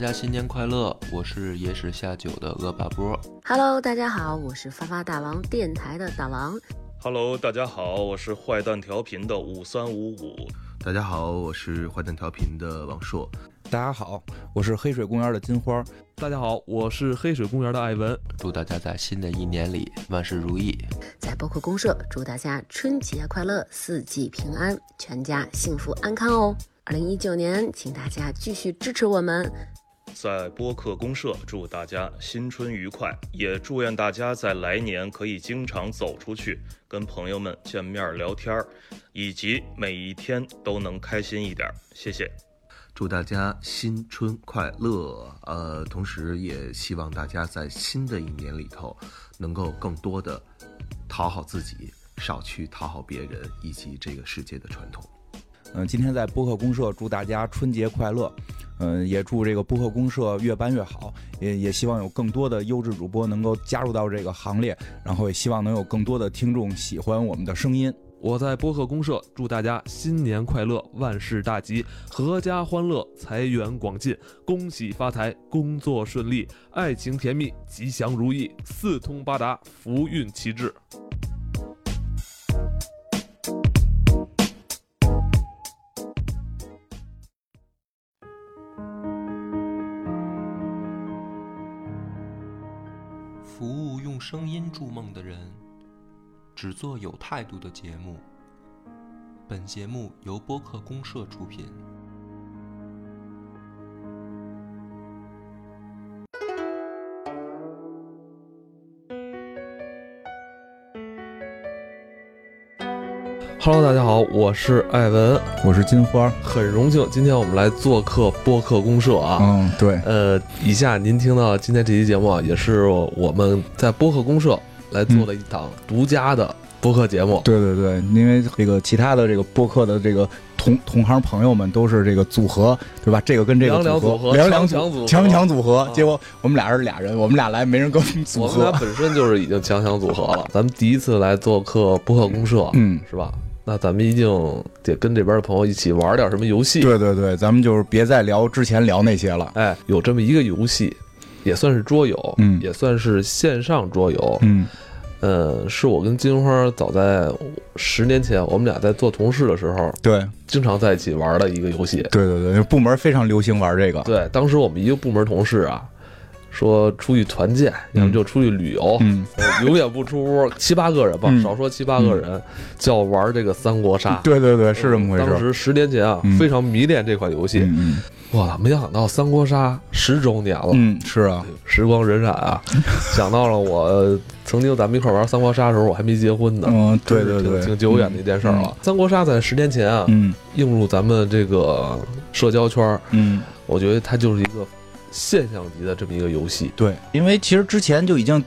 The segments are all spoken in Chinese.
家新年快乐！我是野史下酒的恶霸波。Hello，大家好，我是发发大王电台的大王。Hello，大家好，我是坏蛋调频的五三五五。大家好，我是坏蛋调频的王硕。大家好，我是黑水公园的金花。大家好，我是黑水公园的艾文。祝大家在新的一年里万事如意。在包括公社，祝大家春节快乐，四季平安，全家幸福安康哦！二零一九年，请大家继续支持我们。在播客公社，祝大家新春愉快，也祝愿大家在来年可以经常走出去，跟朋友们见面聊天儿，以及每一天都能开心一点。谢谢。祝大家新春快乐！呃，同时也希望大家在新的一年里头，能够更多的讨好自己，少去讨好别人以及这个世界的传统。嗯，今天在播客公社祝大家春节快乐。嗯，也祝这个播客公社越办越好，也也希望有更多的优质主播能够加入到这个行列，然后也希望能有更多的听众喜欢我们的声音。我在播客公社祝大家新年快乐，万事大吉，阖家欢乐，财源广进，恭喜发财，工作顺利，爱情甜蜜，吉祥如意，四通八达，福运齐至。的人，只做有态度的节目。本节目由播客公社出品。Hello，大家好，我是艾文，我是金花。很荣幸今天我们来做客播客公社啊。嗯，对，呃，以下您听到今天这期节目啊，也是我们在播客公社来做了一档独家的播客节目。对对对，因为这个其他的这个播客的这个同同行朋友们都是这个组合，对吧？这个跟这个组组合两两强强组合强强组合啊。结果我们俩是俩人，我们俩来没人跟我们组我们俩合。本身就是已经强强组合了，咱们第一次来做客播客公社，嗯，是吧？那咱们一定得跟这边的朋友一起玩点什么游戏。对对对，咱们就是别再聊之前聊那些了。哎，有这么一个游戏，也算是桌游，嗯也算是线上桌游。嗯呃，是我跟金花早在十年前，我们俩在做同事的时候，对经常在一起玩的一个游戏。对对对，部门非常流行玩这个。对，当时我们一个部门同事啊，说出去团建，要么就出去旅游，永远不出屋，七八个人吧，嗯少说七八个人，就要玩这个三国杀。对对对，是这么回事。当时十年前啊，嗯非常迷恋这款游戏。嗯哇，没想到三国杀十周年了，嗯嗯，是啊，时光荏苒啊！想到了我曾经咱们一块玩三国杀的时候，我还没结婚呢。嗯，对对对，挺久远的一件事儿了。三国杀在十年前啊，嗯映入咱们这个社交圈儿，嗯，我觉得它就是一个现象级的这么一个游戏。对，因为其实之前就已经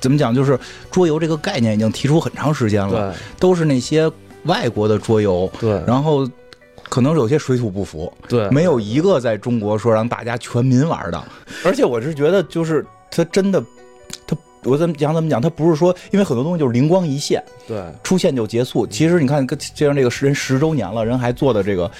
怎么讲，就是桌游这个概念已经提出很长时间了，对都是那些外国的桌游，对然后可能有些水土不服，对，没有一个在中国说让大家全民玩的。而且我是觉得，就是它真的，它我怎么讲怎么讲，它不是说因为很多东西就是灵光一现，对出现就结束。其实你看，跟这样这个人十周年了，人还做的这个。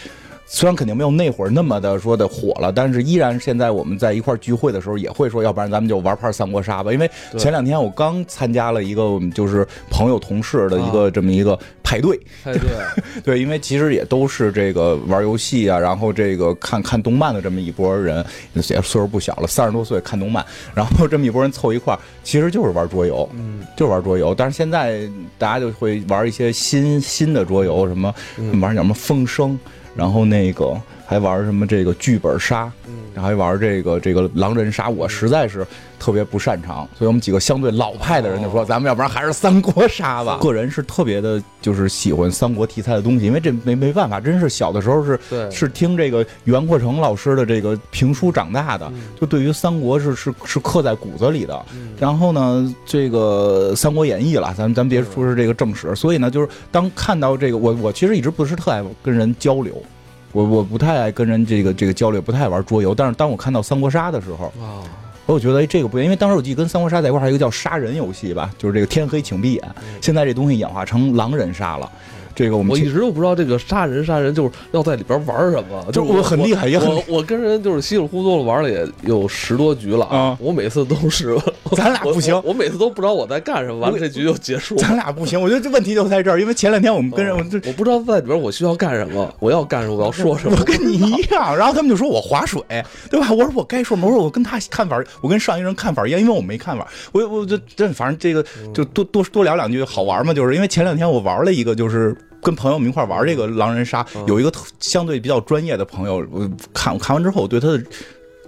虽然肯定没有那会儿那么的说的火了，但是依然现在我们在一块聚会的时候也会说，要不然咱们就玩盘三国杀吧。因为前两天我刚参加了一个我们就是朋友同事的一个这么一个派对，派对，对，因为其实也都是这个玩游戏啊，然后这个看看动漫的这么一波人，也岁数不小了，三十多岁看动漫，然后这么一波人凑一块儿，其实就是玩桌游，嗯，就是玩桌游。但是现在大家就会玩一些新新的桌游，什么嗯。玩什么风声，然后那个还玩什么这个剧本杀，嗯然后还玩这个这个狼人杀，我实在是特别不擅长，所以我们几个相对老派的人就说，哦咱们要不然还是三国杀吧。个人是特别的，就是喜欢三国题材的东西，因为这没没办法，真是小的时候是，是听这个袁阔成老师的这个评书长大的，嗯就对于三国是是是刻在骨子里的。嗯然后呢，这个《三国演义》了，咱咱别说是这个正史，所以呢，就是当看到这个，我我其实一直不是特爱跟人交流，我我不太爱跟人这个这个交流，不太爱玩桌游。但是当我看到三国杀的时候，啊，我觉得哎这个不行，因为当时我记得跟三国杀在一块儿还有一个叫杀人游戏吧，就是这个天黑请闭眼。现在这东西演化成狼人杀了。这个我们我一直都不知道这个杀人杀人就是要在里边玩什么，就是我很厉害也很我我跟人就是稀里糊涂的玩了也有十多局了啊我每次都是 咱俩不行我我每次都不知道我在干什么，完了这局就结束了。咱俩不行，我觉得这问题就在这儿，因为前两天我们跟人，我我不知道在里边我需要干什么，我要干什么，我要说什么我。跟你一样，然后他们就说我划水，对吧？我说我该说吗？我说我跟他看法，我跟上一人看法一样，因为我没看法。我我就这反正这个就多多多聊两句好玩嘛，就是因为前两天我玩了一个，就是。跟朋友们一块玩这个狼人杀，有一个相对比较专业的朋友，我看我看完之后，我对他的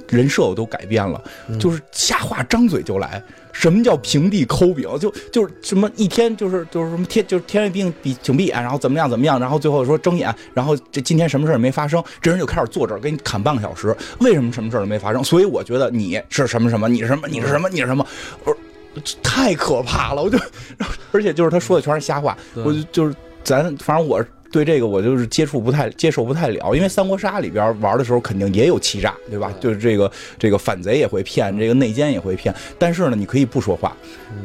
人设我都改变了，就是瞎话张嘴就来。什么叫平地抠饼？就就是什么一天就是就是什么天就是天一闭比请闭眼，然后怎么样怎么样，然后最后说睁眼，然后这今天什么事儿也没发生，这人就开始坐这儿给你砍半个小时。为什么什么事儿都没发生？所以我觉得你是什么什么，你是什么，你是什么，你是什么，太可怕了，我就，而且就是他说的全是瞎话，我就就是咱反正我。对这个我就是接触不太接受不太了，因为三国杀里边玩的时候肯定也有欺诈，对吧？就是这个这个反贼也会骗，这个内奸也会骗，但是呢，你可以不说话，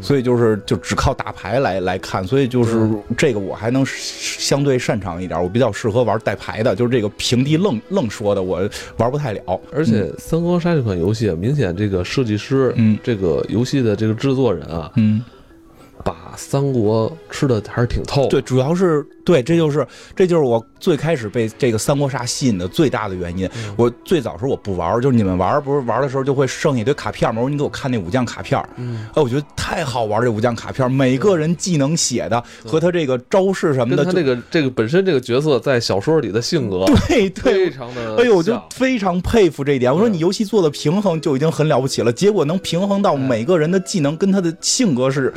所以就是就只靠打牌来来看，所以就是这个我还能相对擅长一点，我比较适合玩带牌的，就是这个平地愣愣说的我玩不太了。而且《三国杀》这款游戏，明显这个设计师，嗯这个游戏的这个制作人啊，嗯，把三国吃的还是挺透。对，主要是对，这就是这就是我最开始被这个三国杀吸引的最大的原因。我最早时候我不玩，就是你们玩，不是玩的时候就会剩下一堆卡片吗？我说你给我看那武将卡片，嗯，哎，我觉得太好玩，这武将卡片，每个人技能写的和他这个招式什么的，跟他这个这个本身这个角色在小说里的性格，对对非。常的，哎呦，我就非常佩服这一点。我说你游戏做的平衡就已经很了不起了，结果能平衡到每个人的技能跟他的性格是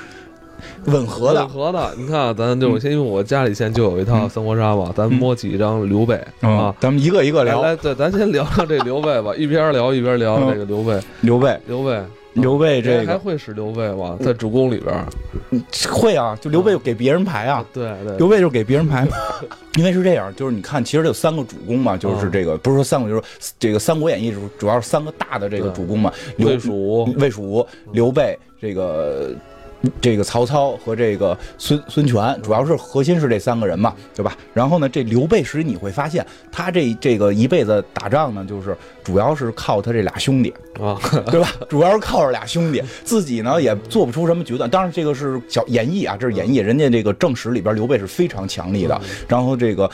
吻合的。吻。合的。你看啊，咱就先因为我家里现在就有一套三国杀吧，咱摸几张刘备嗯啊，，咱们一个一个聊。来来，对，咱先聊聊这刘备吧，一边聊一边聊嗯。这个刘备，刘备，刘备。刘备这个。人还会使刘备吗？在主公里边，会啊，就刘备给别人排啊。对对，刘备就是给别人排，因为是这样，就是你看，其实有三个主公嘛，就是这个不是说三个，就是这个《三国演义》主主要是三个大的这个主公嘛，魏蜀。吴魏蜀吴、刘备，这个这个曹操和这个孙孙权，主要是核心是这三个人嘛，对吧？然后呢，这刘备实际你会发现，他这这个一辈子打仗呢，就是主要是靠他这俩兄弟，啊，对吧？主要是靠着俩兄弟，自己呢也做不出什么决断。当然，这个是小演绎啊，这是演绎。人家这个正史里边，刘备是非常强力的。然后这个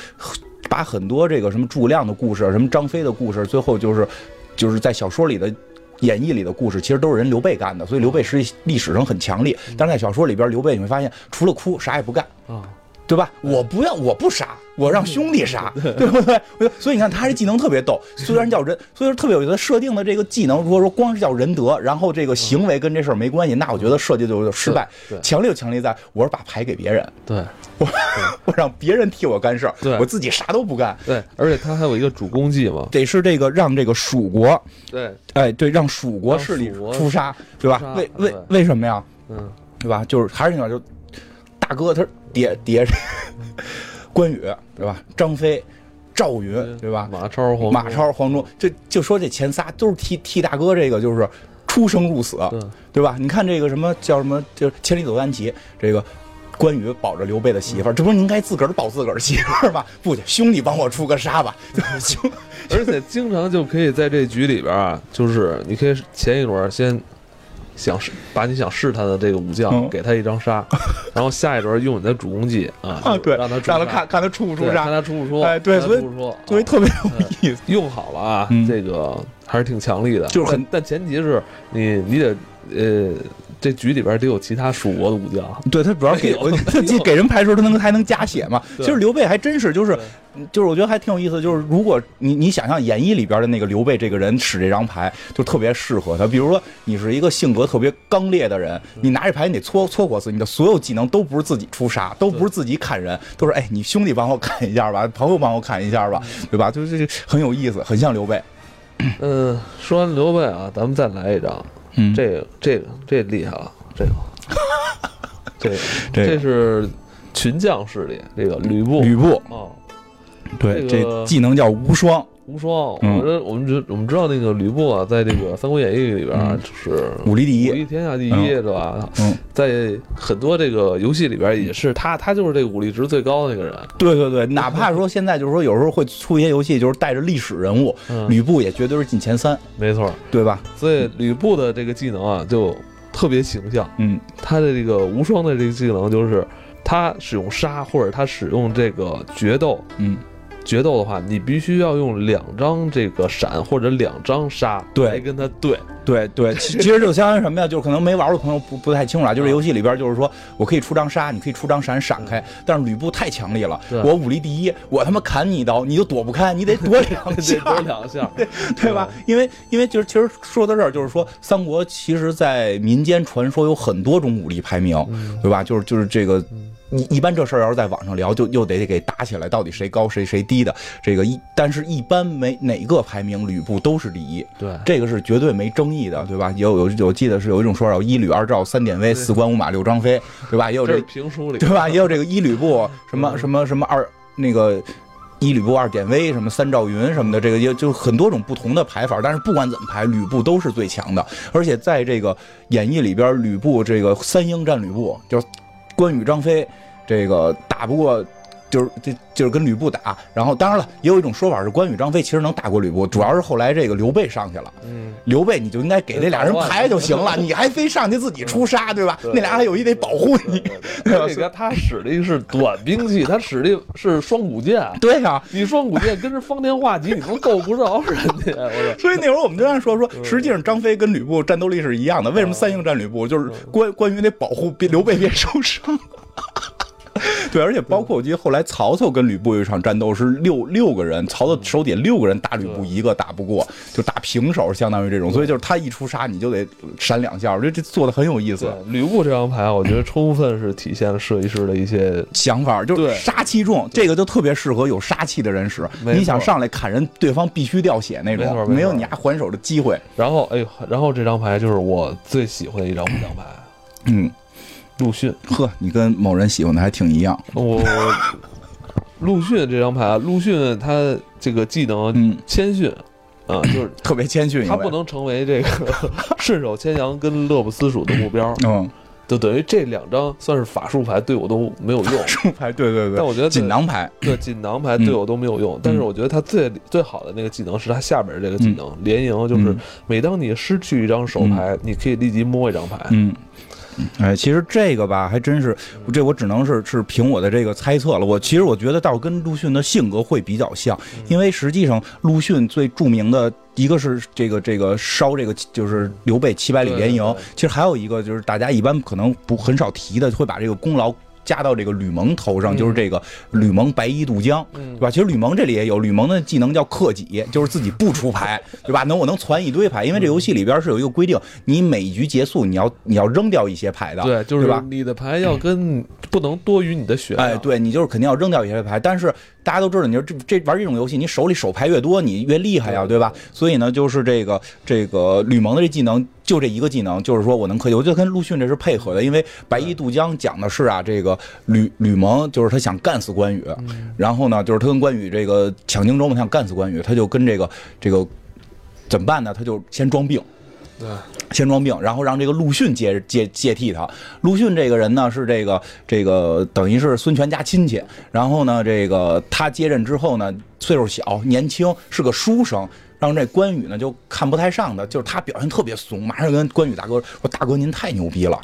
把很多这个什么诸葛亮的故事、什么张飞的故事，最后就是就是在小说里的。演义里的故事其实都是人刘备干的，所以刘备实际历史上很强力。但是在小说里边，刘备你会发现，除了哭啥也不干，啊，对吧？我不要，我不杀，我让兄弟杀，对不对？所以你看他这技能特别逗，虽然叫仁，所以说特别有意思。设定的这个技能，如果说光是叫仁德，然后这个行为跟这事儿没关系，那我觉得设计就有点失败对。强烈就强烈在我是把牌给别人，对我 我让别人替我干事儿对，我自己啥都不干。对，而且他还有一个主攻技嘛，得是这个让这个蜀国，对，哎，对，让蜀国势力出杀，对吧？为为为什么呀？嗯，对吧？就是还是那句话，就大哥他爹爹 关羽，对吧？张飞、赵云，对吧？马超、黄马超、黄忠，就就说这前仨都是替替大哥这个就是出生入死，对对吧？你看这个什么叫什么，就是千里走单骑，这个关羽保着刘备的媳妇儿，这不是应该自个儿保自个儿媳妇儿吗？不去，兄弟帮我出个杀吧，兄而且经常就可以在这局里边啊，就是你可以前一轮先想试把你想试他的这个武将嗯给他一张杀，然后下一轮用你的主攻技啊，啊，对，让他出让他看看他出不出杀看，他出不出，哎对所以所以特别有意思。用好了啊，嗯这个还是挺强力的，就是很但但前提是你你得呃这局里边得有其他蜀国的武将，对他主要给 给人排的时候，他能还能加血嘛？其实刘备还真是就是就是我觉得还挺有意思，就是如果你你想象演义里边的那个刘备这个人使这张牌，就特别适合他。比如说你是一个性格特别刚烈的人，你拿这牌你得搓搓火死，你的所有技能都不是自己出杀，都不是自己砍人，都是哎你兄弟帮我砍一下吧，朋友帮我砍一下吧，对吧？就是这很有意思，很像刘备。嗯，说完刘备啊，咱们再来一张，嗯。这个这个这厉害了，这个 这个这是群将势力，这个吕布。吕布啊，对这个这技能叫无双，无双。嗯我这我们知我们知道那个吕布啊，在这个《三国演义》里边啊嗯是武力第一武力天下第一，嗯是吧？嗯，在很多这个游戏里边也是他，他就是这个武力值最高的那个人。对对对，哪怕说现在就是说有时候会出一些游戏，就是带着历史人物，嗯，吕布也绝对是进前三，没错。对吧？所以吕布的这个技能啊，就特别形象。嗯他的这个无双的这个技能就是，他使用杀或者他使用这个决斗。嗯，决斗的话，你必须要用两张这个闪或者两张杀对来跟他对。对对，其 其实就相当于什么呀？就是可能没玩的朋友不不太清楚啊，就是嗯游戏里边就是说我可以出张杀，你可以出张闪闪开，但是吕布太强力了，我武力第一，我他妈砍你一刀，你就躲不开，你得躲两得下，多两下，对吧？因为因为就是其实说到这儿，就是说三国其实在民间传说有很多种武力排名，嗯对吧？就是就是这个嗯。一一般这事儿要是在网上聊，就又得给打起来，到底谁高谁谁低的。这个一，但是一般没哪个排名吕布都是第一，对，这个是绝对没争议的，对吧？有有有，记得是有一种说法，一吕二赵三典韦四关五马六张飞，对吧？也有这这评书里对吧？也有这个一吕布什么嗯什么什么二那个一吕布二典韦什么三赵云什么的，这个也就很多种不同的排法。但是不管怎么排，吕布都是最强的。而且在这个演义里边，吕布这个三英战吕布，就是关羽、张飞，这个打不过。就是这就是跟吕布打，然后当然了，也有一种说法是关羽、张飞其实能打过吕布，主要是后来这个刘备上去了，嗯，刘备你就应该给这俩人排就行了，你还非上去自己出杀，对吧？对那俩还有一得保护你，他使的是短兵器，他使的是双股剑。对呀、你双股剑跟着方天画戟，你都够不着人家。所以那会儿我们就在说说，嗯实际上张飞跟吕布战斗力是一样的。为什么三英战吕布？就是嗯关关羽得保护别刘备别受伤。对，而且包括我记得后来曹操跟吕布有一场战斗是六六个人，曹操手底下六个人打吕布一个打不过，就打平手，相当于这种。所以就是他一出杀你就得闪两下，我觉得这做的很有意思。吕布这张牌，我觉得充分是体现了设计师的一些 想法就是杀气重，这个就特别适合有杀气的人使。你想上来砍人，对方必须掉血那种，没有你还还手的机会。然后，哎呦，然后这张牌就是我最喜欢的一张五张牌，嗯，陆逊。呵，你跟某人喜欢的还挺一样。我陆逊这张牌，陆逊他这个技能嗯，谦逊啊，就是特别谦逊，他不能成为这个 顺手牵羊跟乐不思蜀的目标，嗯，就等于这两张算是法术牌对我都没有用。术牌，对对对，但我觉得锦囊牌，对锦囊牌对我都没有用，但是我觉得他最最好的那个技能是他下边这个技能连赢，就是嗯每当你失去一张手牌，你可以立即摸一张牌。嗯。哎，其实这个吧，还真是，这我只能是是凭我的这个猜测了。我其实我觉得倒跟陆逊的性格会比较像，因为实际上陆逊最著名的一个是这个这个烧这个就是刘备七百里连营其实还有一个就是大家一般可能不很少提的，会把这个功劳加到这个吕蒙头上，嗯就是这个吕蒙白衣渡江。嗯对吧？其实吕蒙这里也有，吕蒙的技能叫克己，就是自己不出牌，对吧？能我能攒一堆牌，因为这游戏里边是有一个规定，你每一局结束你要你要扔掉一些牌的，对，就是吧你的牌要跟不能多于你的血。哎，对你就是肯定要扔掉一些牌，但是大家都知道，你说这这玩这种游戏，你手里手牌越多，你越厉害呀，对对吧？所以呢，就是这个这个吕蒙的这技能就这一个技能，就是说我能克己，我就跟陆逊这是配合的，因为白衣渡江讲的是啊，这个吕吕蒙就是他想干死关羽，然后呢，就是他跟关羽这个抢荆州嘛，他想干死关羽，他就跟这个这个怎么办呢？他就先装病。对先装病，然后让这个陆逊接接接替他。陆逊这个人呢是这个这个等于是孙权家亲戚，然后呢这个他接任之后呢岁数小年轻是个书生。让这关羽呢就看不太上的，就是他表现特别怂，马上跟关羽大哥说：“大哥您太牛逼了，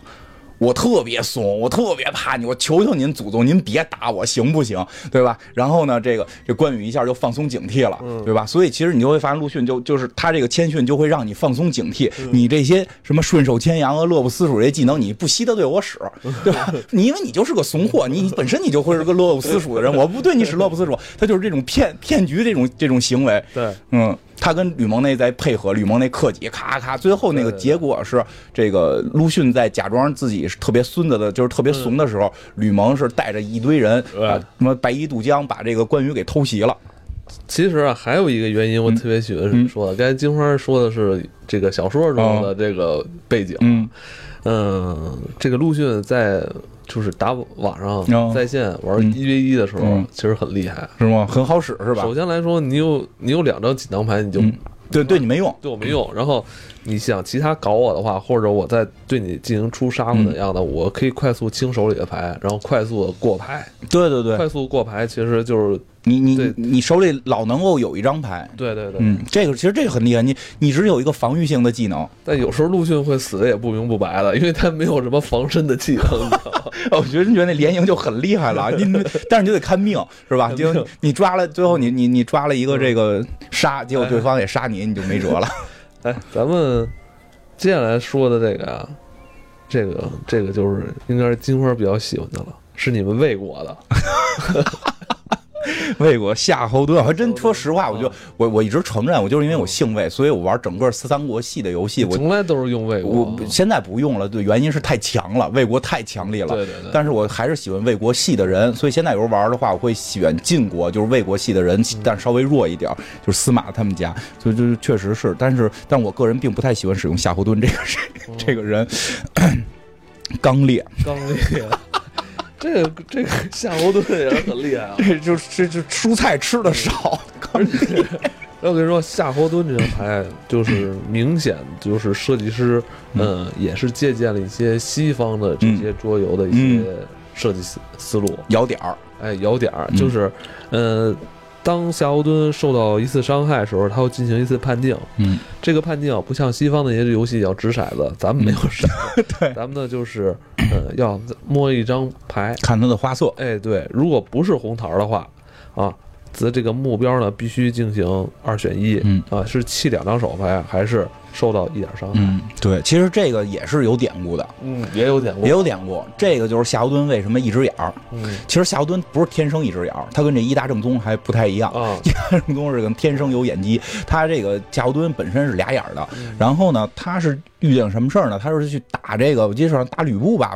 我特别怂，我特别怕你，我求求您祖宗您别打我行不行？对吧？”然后呢，这个这关羽一下就放松警惕了，对吧？所以其实你就会发现陆逊就就是他这个谦逊就会让你放松警惕，你这些什么顺手牵羊啊、乐不思蜀这些技能，你不惜的对我使，对吧？你因为你就是个怂货，你本身你就会是个乐不思蜀的人，我不对你使乐不思蜀，他就是这种骗骗局这种这种行为，对，嗯，他跟吕蒙那在配合，吕蒙那克己咔咔，最后那个结果是这个陆逊在假装自己是特别孙子的，就是特别怂的时候，吕蒙是带着一堆人啊，什么白衣渡江把这个关羽给偷袭了。其实啊，还有一个原因，我嗯特别喜欢你说的。刚才金花说的是这个小说中的这个背景，嗯嗯，这个陆逊在就是打网哦上在线玩嗯一 v 一的时候嗯，其实很厉害。是吗？很好使是吧？首先来说，你有你有两张锦囊牌，你就嗯，对对你没用。对我没用。然后你想其他搞我的话，或者我在对你进行出杀或嗯怎样的，我可以快速清手里的牌，然后快速的过牌。对对对，快速过牌其实就是你你你手里老能够有一张牌。对对对。嗯，这个其实这个很厉害，你你只有一个防御性的技能，但有时候陆逊会死的也不明不白的，因为他没有什么防身的技能，我觉得你觉得那连营就很厉害了，你但是你就得看命是吧？看就你抓了，最后你你你抓了一个这个杀，结果对方也杀你，你就没辙了。哎，咱们接下来说的这个啊，这个这个就是应该是金花比较喜欢的了，是你们魏国的。魏国夏侯惇，还真说实话，我就啊我我一直承认，我就是因为我姓魏，所以我玩整个三国系的游戏，我从来都是用魏国。我。现在不用了，对，原因是太强了，魏国太强力了。对对对，但是我还是喜欢魏国系的人，所以现在有时候玩的话，我会选晋国，就是魏国系的人，但稍微弱一点，就是司马他们家，所以就是确实是，但是但我个人并不太喜欢使用夏侯惇这个人，这个人 刚烈，刚烈。这个这个夏侯惇也是很厉害啊！这就这就蔬菜吃的少，而且 我跟你说，夏侯惇这张牌就是明显就是设计师，嗯，也是借鉴了一些西方的这些桌游的一嗯。些设计思思路。摇点儿，哎，摇点儿嗯就是，呃，当夏侯惇受到一次伤害的时候，他会进行一次判定。嗯，这个判定不像西方那些游戏要掷骰子，咱们没有骰子，对，咱们呢就是，呃，要摸一张牌。看它的花色，哎，对，如果不是红桃的话，啊，则这个目标呢必须进行二选一，嗯。啊，是弃两张手牌，还是受到一点伤害？嗯，对，其实这个也是有典故的，嗯，也有典故也，有典故，这个就是夏侯惇为什么一只眼儿，嗯其实夏侯惇不是天生一只眼儿，他跟这一大正宗还不太一样。啊，一大正宗是个天生有眼疾，他这个夏侯惇本身是俩眼儿的，然后呢，他是遇见什么事儿呢？他是去打这个，我记得是打吕布吧，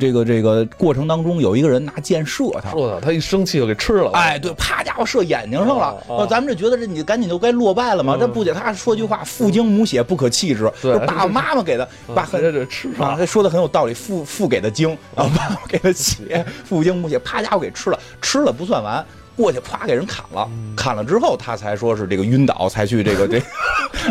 这个这个过程当中有一个人拿箭射他。射他他一生气就给吃了，哎，对，啪家伙射眼睛上了。啊啊呃咱们这觉得这你赶紧就该落败了嘛。嗯这不解他说句话，父精母血不可弃之，对就是 爸爸妈妈给的，爸很啊这这吃啊，说的很有道理，父父给的精，然后爸爸给的血，父精母血，啪家伙给吃了，吃了不算完，过去啪给人砍了，砍了之后他才说是这个晕倒，才去这个 这，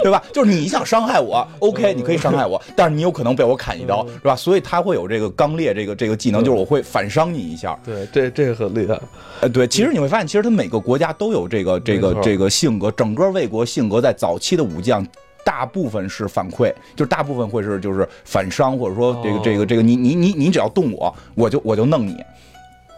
对吧？就是你想伤害我，OK，你可以伤害我，但是你有可能被我砍一刀，是吧？所以他会有这个刚烈这个这个技能，就是我会反伤你一下。对，这这个很厉害，呃，对，其实你会发现，其实他每个国家都有这个这个这个性格，整个魏国性格在早期的武将。大部分是反馈，就是大部分会是就是反伤，或者说这个哦这个这个你你你你只要动我，我就我就弄你。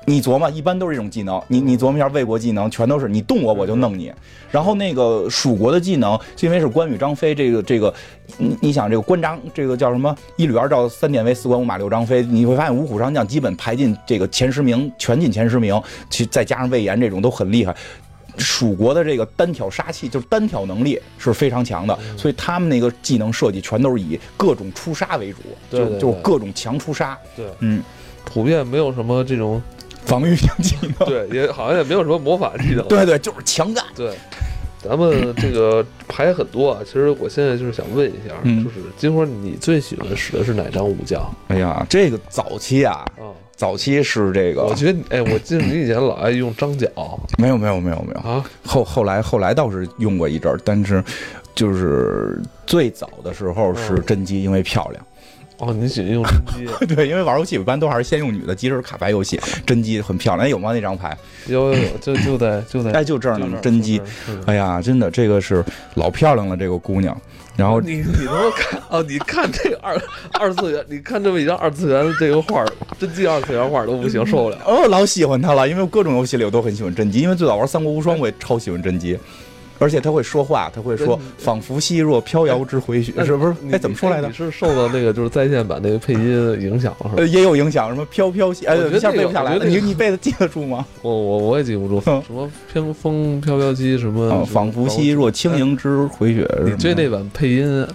你琢磨，一般都是这种技能。你你琢磨一下魏国技能，全都是你动我我就弄你。然后那个蜀国的技能，因为是关羽、张飞，这个这个，你你想这个关张，这个叫什么？一吕二赵三典韦四关五马六张飞，你会发现五虎上将基本排进这个前十名，全进前十名。其实再加上魏延这种都很厉害。蜀国的这个单挑杀气，就是单挑能力是非常强的，所以他们那个技能设计全都是以各种出杀为主，对对就就是各种强出杀，对，嗯，普遍没有什么这种，防御性技能，对，也好像也没有什么魔法技能，对对，就是强干。对，咱们这个牌很多啊，其实我现在就是想问一下，嗯。就是金花，你最喜欢使的是哪张武将？哎呀，这个早期啊，啊？早期是这个。我，觉得你，哎，我记得你以前老爱用张角。没有没有没有没有，啊，后后来后来倒是用过一阵儿，但是就是最早的时候是嗯。真姬，因为漂亮。哦，你喜欢用真姬，对，因为玩游戏一般都还是先用女的，即使是卡牌游戏，真姬很漂亮。哎有吗？那张牌？有有有，就就在就在 哎，就这儿呢就这，儿真姬哎呀，真的，这个是老漂亮了，这个姑娘。然后你你能够看哦？你看这个二二次元，你看这么一张二次元的这个画儿，真姬二次元画都不行，受不了。哦，老喜欢她了，因为各种游戏里我都很喜欢真姬，因为最早玩《三国无双》我也超喜欢真姬，而且他会说话，他会说“仿佛兮若飘摇之回雪”，是不是？你哎，怎么说来着你？是受到那个就是在线版那个配音影响了是吧？呃，也有影响，什么飘飘兮，哎，我一下背不下来了。你你背的记得住吗？我我我也记不住嗯什么偏风飘飘兮什么啊，，仿佛兮若轻盈之回雪。哎你追那版配音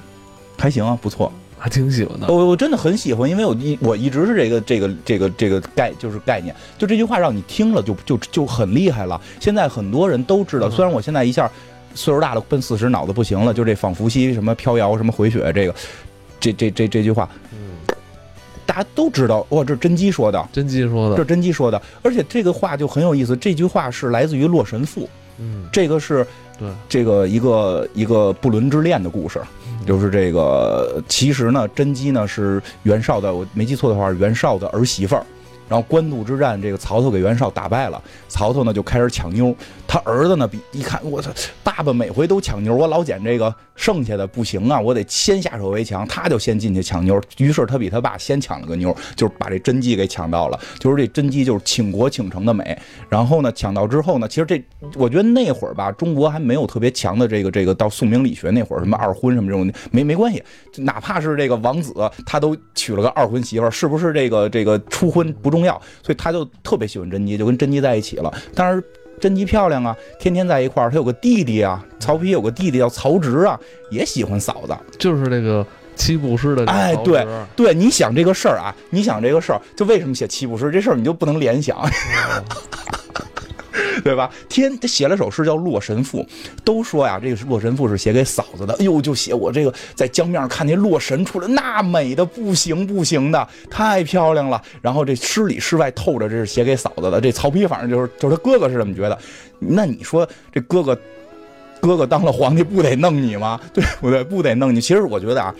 还行啊，不错。还挺喜欢的。我我真的很喜欢，因为我一我一直是这个这个这个这个概就是概念，就这句话让你听了就就就很厉害了。现在很多人都知道，嗯虽然我现在一下岁数大了，奔四十脑子不行了，就这仿伏羲什么飘摇什么回血这个这这这这句话，嗯，大家都知道。哇，这是真姬说的，甄姬说这是的，真姬说的，而且这个话就很有意思。这句话是来自于《洛神赋》，嗯，这个是对，这个一个一个不伦之恋的故事，就是这个其实呢，甄姬呢是袁绍的，我没记错的话，是袁绍的儿媳妇儿。然后官渡之战，这个曹操给袁绍打败了，曹操呢就开始抢妞，他儿子呢比一看，我操，爸爸每回都抢妞，我老捡这个剩下的不行啊，我得先下手为强，他就先进去抢妞，于是他比他爸先抢了个妞，就是把这甄姬给抢到了，就是这甄姬就是倾国倾城的美，然后呢抢到之后呢，其实这我觉得那会儿吧，中国还没有特别强的这个这个到宋明理学那会儿，什么二婚什么这种没没关系，哪怕是这个王子，他都娶了个二婚媳妇，是不是这个这个初婚不重要，所以他就特别喜欢甄姬，就跟甄姬在一起了。但是，甄姬漂亮啊，天天在一块儿，他有个弟弟啊，曹丕有个弟弟叫曹植啊，也喜欢嫂子。就是那个七步诗的哎对对，你想这个事儿啊，你想这个事儿，就为什么写七步诗这事儿，你就不能联想，对吧？天他写了首诗叫《洛神赋》，都说呀，这个《洛神赋》是写给嫂子的。哎呦，就写我这个在江面上看见洛神出来，那美的不行不行的，太漂亮了。然后这诗里诗外透着这是写给嫂子的。这曹丕反正就是就是他哥哥是这么觉得。那你说这哥哥哥哥当了皇帝不得弄你吗？对不对？不得弄你。其实我觉得啊。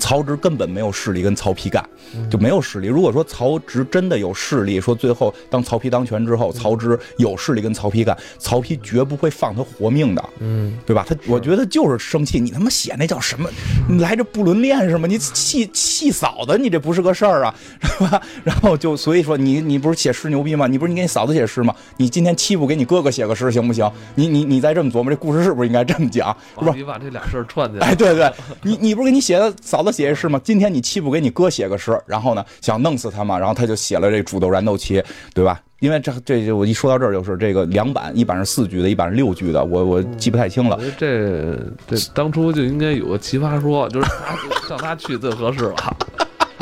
曹植根本没有势力跟曹丕干，就没有势力。如果说曹植真的有势力，说最后当曹丕当权之后，曹植有势力跟曹丕干，曹丕绝不会放他活命的，嗯，对吧？他我觉得就是生气，你他妈写那叫什么？你来这不伦恋是吗？你气气嫂子，你这不是个事儿啊，是吧？然后就所以说你你不是写诗牛逼吗？你不是你给你嫂子写诗吗？你今天欺负给你哥哥写个诗行不行？你你你再这么琢磨，这故事是不是应该这么讲？是吧？你把这俩事儿串起来，哎，对对，你你不是给你写的嫂子写诗吗？今天你欺负给你哥写个诗，然后呢想弄死他嘛，然后他就写了这煮豆燃豆萁，对吧？因为这这就我一说到这儿就是这个两版，一版是四句的，一版是六句的，我我记不太清了。这这当初就应该有个奇葩说，就是他让他去最合适了，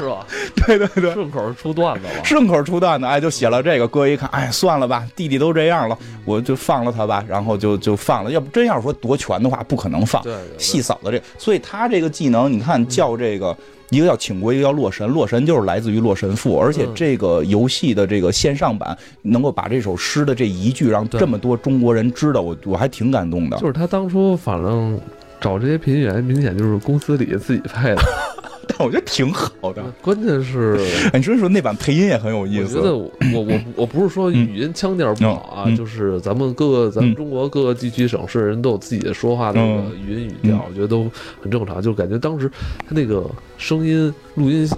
是吧？对对对。顺口出段子了，顺口出段子，哎，就写了这个。哥一看，哎，算了吧，弟弟都这样了，我就放了他吧。然后就就放了，要不真要是说夺权的话，不可能放。对对对细嫂子这，所以他这个技能，你看叫这个。一个叫请国，一个叫洛神。洛神就是来自于《洛神赋》，而且嗯这个游戏的这个线上版能够把这首诗的这一句让这么多中国人知道，我我还挺感动的。就是他当初反正找这些配音员，明显就是公司里自己配的。但我觉得挺好的。关键是，哎你说说那版配音也很有意思。我觉得我我我 我不是说语音腔调不好啊，就是咱们各个咱们嗯中国各个地区省市人都有自己的说话的语音语调，我觉得都很正常。就感觉当时他那个声音录音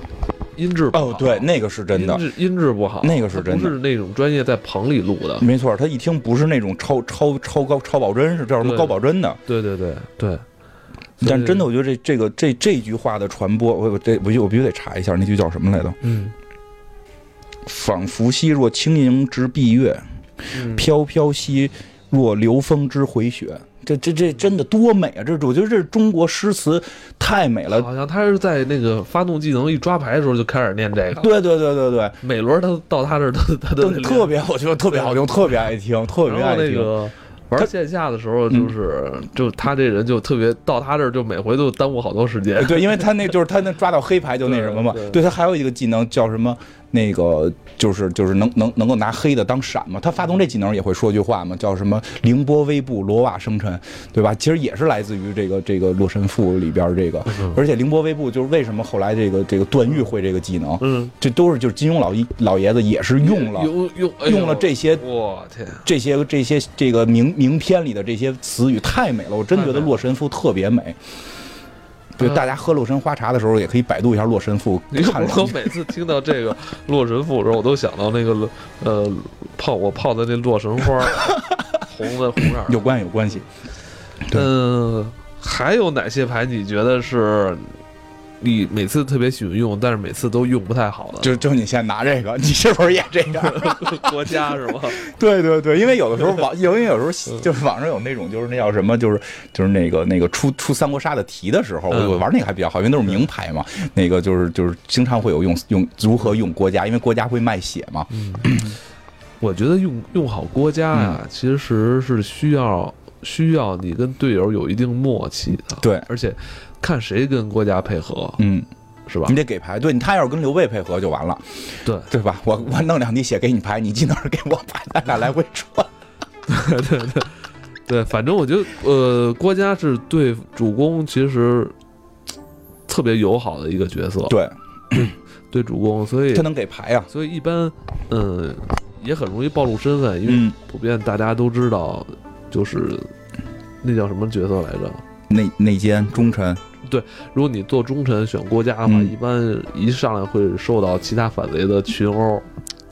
音质不好哦，对，那个是真的音。质音质不好，那个是真的不是那种专业在棚里录的。没错，他一听不是那种超超超高超保真，是叫什么高保真的。对对对对，但真的，我觉得这这个这这句话的传播，我我这我我必须得查一下那句叫什么来着？嗯，仿佛兮若轻盈之蔽月，嗯飘飘兮若流风之回雪。这这这真的多美啊！这我觉得这中国诗词太美了。好像他是在那个发动技能一抓牌的时候就开始念这个，对对对对对，每轮他到他这儿他他都都特别，我觉得特别好听，特别爱听，特别爱听。那个玩线下的时候，嗯就是就他这人就特别到他这儿就每回都耽误好多时间哎。对，因为他那就是他那抓到黑牌就那什么嘛。对他还有一个技能叫什么？那个就是就是能能能够拿黑的当闪嘛。他发动这技能也会说句话嘛，叫什么“凌波微步，罗瓦生尘”，对吧？其实也是来自于这个这个《洛神赋》里边这个。而且凌波微步就是为什么后来这个这个段誉会这个技能，嗯，这都是就是金庸老一老爷子也是用了。用用哎用了这些我天，这些这些这个名名篇里的这些词语太美了，我真觉得《洛神赋》特别美。对，嗯大家喝洛神花茶的时候，也可以百度一下《洛神赋你》，看看我每次听到这个《洛神赋》的时候，我都想到那个呃泡我泡的那洛神花，红的红的。有关有关系。对嗯，还有哪些牌你觉得是你每次特别喜欢用，但是每次都用不太好的，就就你现在拿这个，你是不是也这样？国家是吧？对对对，因为有的时候网，因为有时候就是网上有那种就是那叫什么，就是就是那个那个出出三国杀的题的时候，我玩那个还比较好，因为都是名牌嘛。那个就是就是经常会有用用如何用国家，因为国家会卖血嘛。嗯我觉得用用好国家呀、嗯其实是需要需要你跟队友有一定默契的，对，而且看谁跟郭嘉配合，嗯，是吧？你？得给牌，对，他要是跟刘备配合就完了，对。对吧？我我弄两滴血给你牌，你技能是给我牌，咱俩来回转。对对对，对反正我觉得，呃，郭嘉是对主公其实特别友好的一个角色，对，对主公，所以他能给牌呀、所以一般，嗯，也很容易暴露身份，因为嗯，普遍大家都知道，就是那叫什么角色来着？内内奸忠臣，如果你做忠臣选郭嘉的话，嗯一般一上来会受到其他反贼的群殴。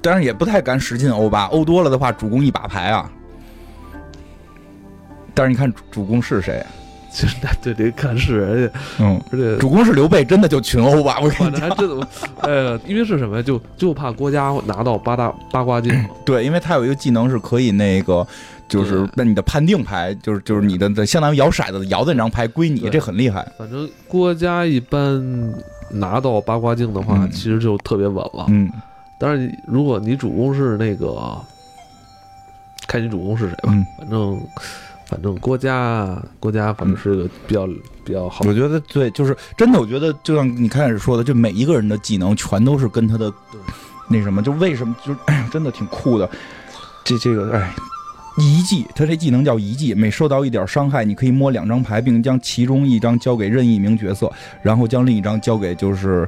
但是也不太敢使劲殴吧，殴多了的话，主公一把牌啊。但是你看主主公是谁？其实那对得看是，而且嗯，而且主公是刘备，真的就群殴吧？我跟你讲，反正还真的，呃，因为是什么呀？就就怕郭嘉拿到八大八卦镜嘛。对，因为他有一个技能是可以那个，就是那你的判定牌，就是就是你的的相当于摇骰子摇的那张牌归你，这很厉害。反正郭嘉一般拿到八卦镜的话，嗯其实就特别稳了。嗯，但是，如果你主公是那个，看你主公是谁吧。嗯反正反正郭嘉，郭嘉反正是个比较比较好我。觉得对，就是真的，我觉得就像你开始说的，就每一个人的技能全都是跟他的那什么，就为什么就 真的挺酷的。这这个哎，遗迹，他这技能叫遗迹，每受到一点伤害，你可以摸两张牌，并将其中一张交给任意一名角色，然后将另一张交给就是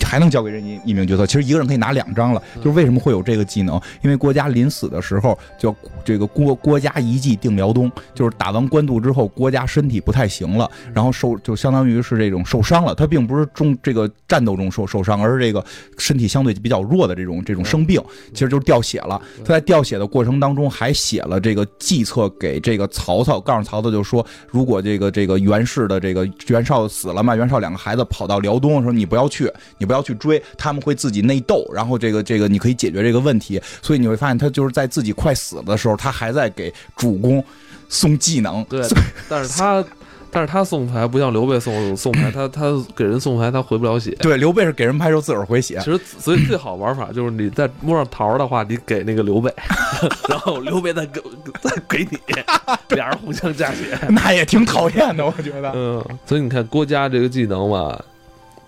还能交给任意一名角色。其实一个人可以拿两张了。就是为什么会有这个技能？因为郭嘉临死的时候叫这个郭郭嘉遗计定辽东，就是打完官渡之后，郭嘉身体不太行了，然后受就相当于是这种受伤了。他并不是中这个战斗中受受伤，而是这个身体相对比较弱的这种这种生病，其实就是掉血了。他在掉血的过程当中还写了这个计策给这个曹操，告诉曹操就说，如果这个这个袁氏的这个袁绍死了嘛，袁绍两个孩子跑到辽东，说你不要去，你不要去追，他们会自己内斗，然后这个这个你可以解决这个问题。所以你会发现他就是在自己快死的时候，他还在给主公送技能。对，但是他但是他送牌不像刘备送送牌，他他给人送牌他回不了血。对，刘备是给人拍时候自个儿回血其，实，所以最好玩法就是你在摸上桃儿的话，你给那个刘备，然后刘备再给再给你，俩人互相加血。那也挺讨厌的，我觉得。嗯，所以你看郭嘉这个技能吧，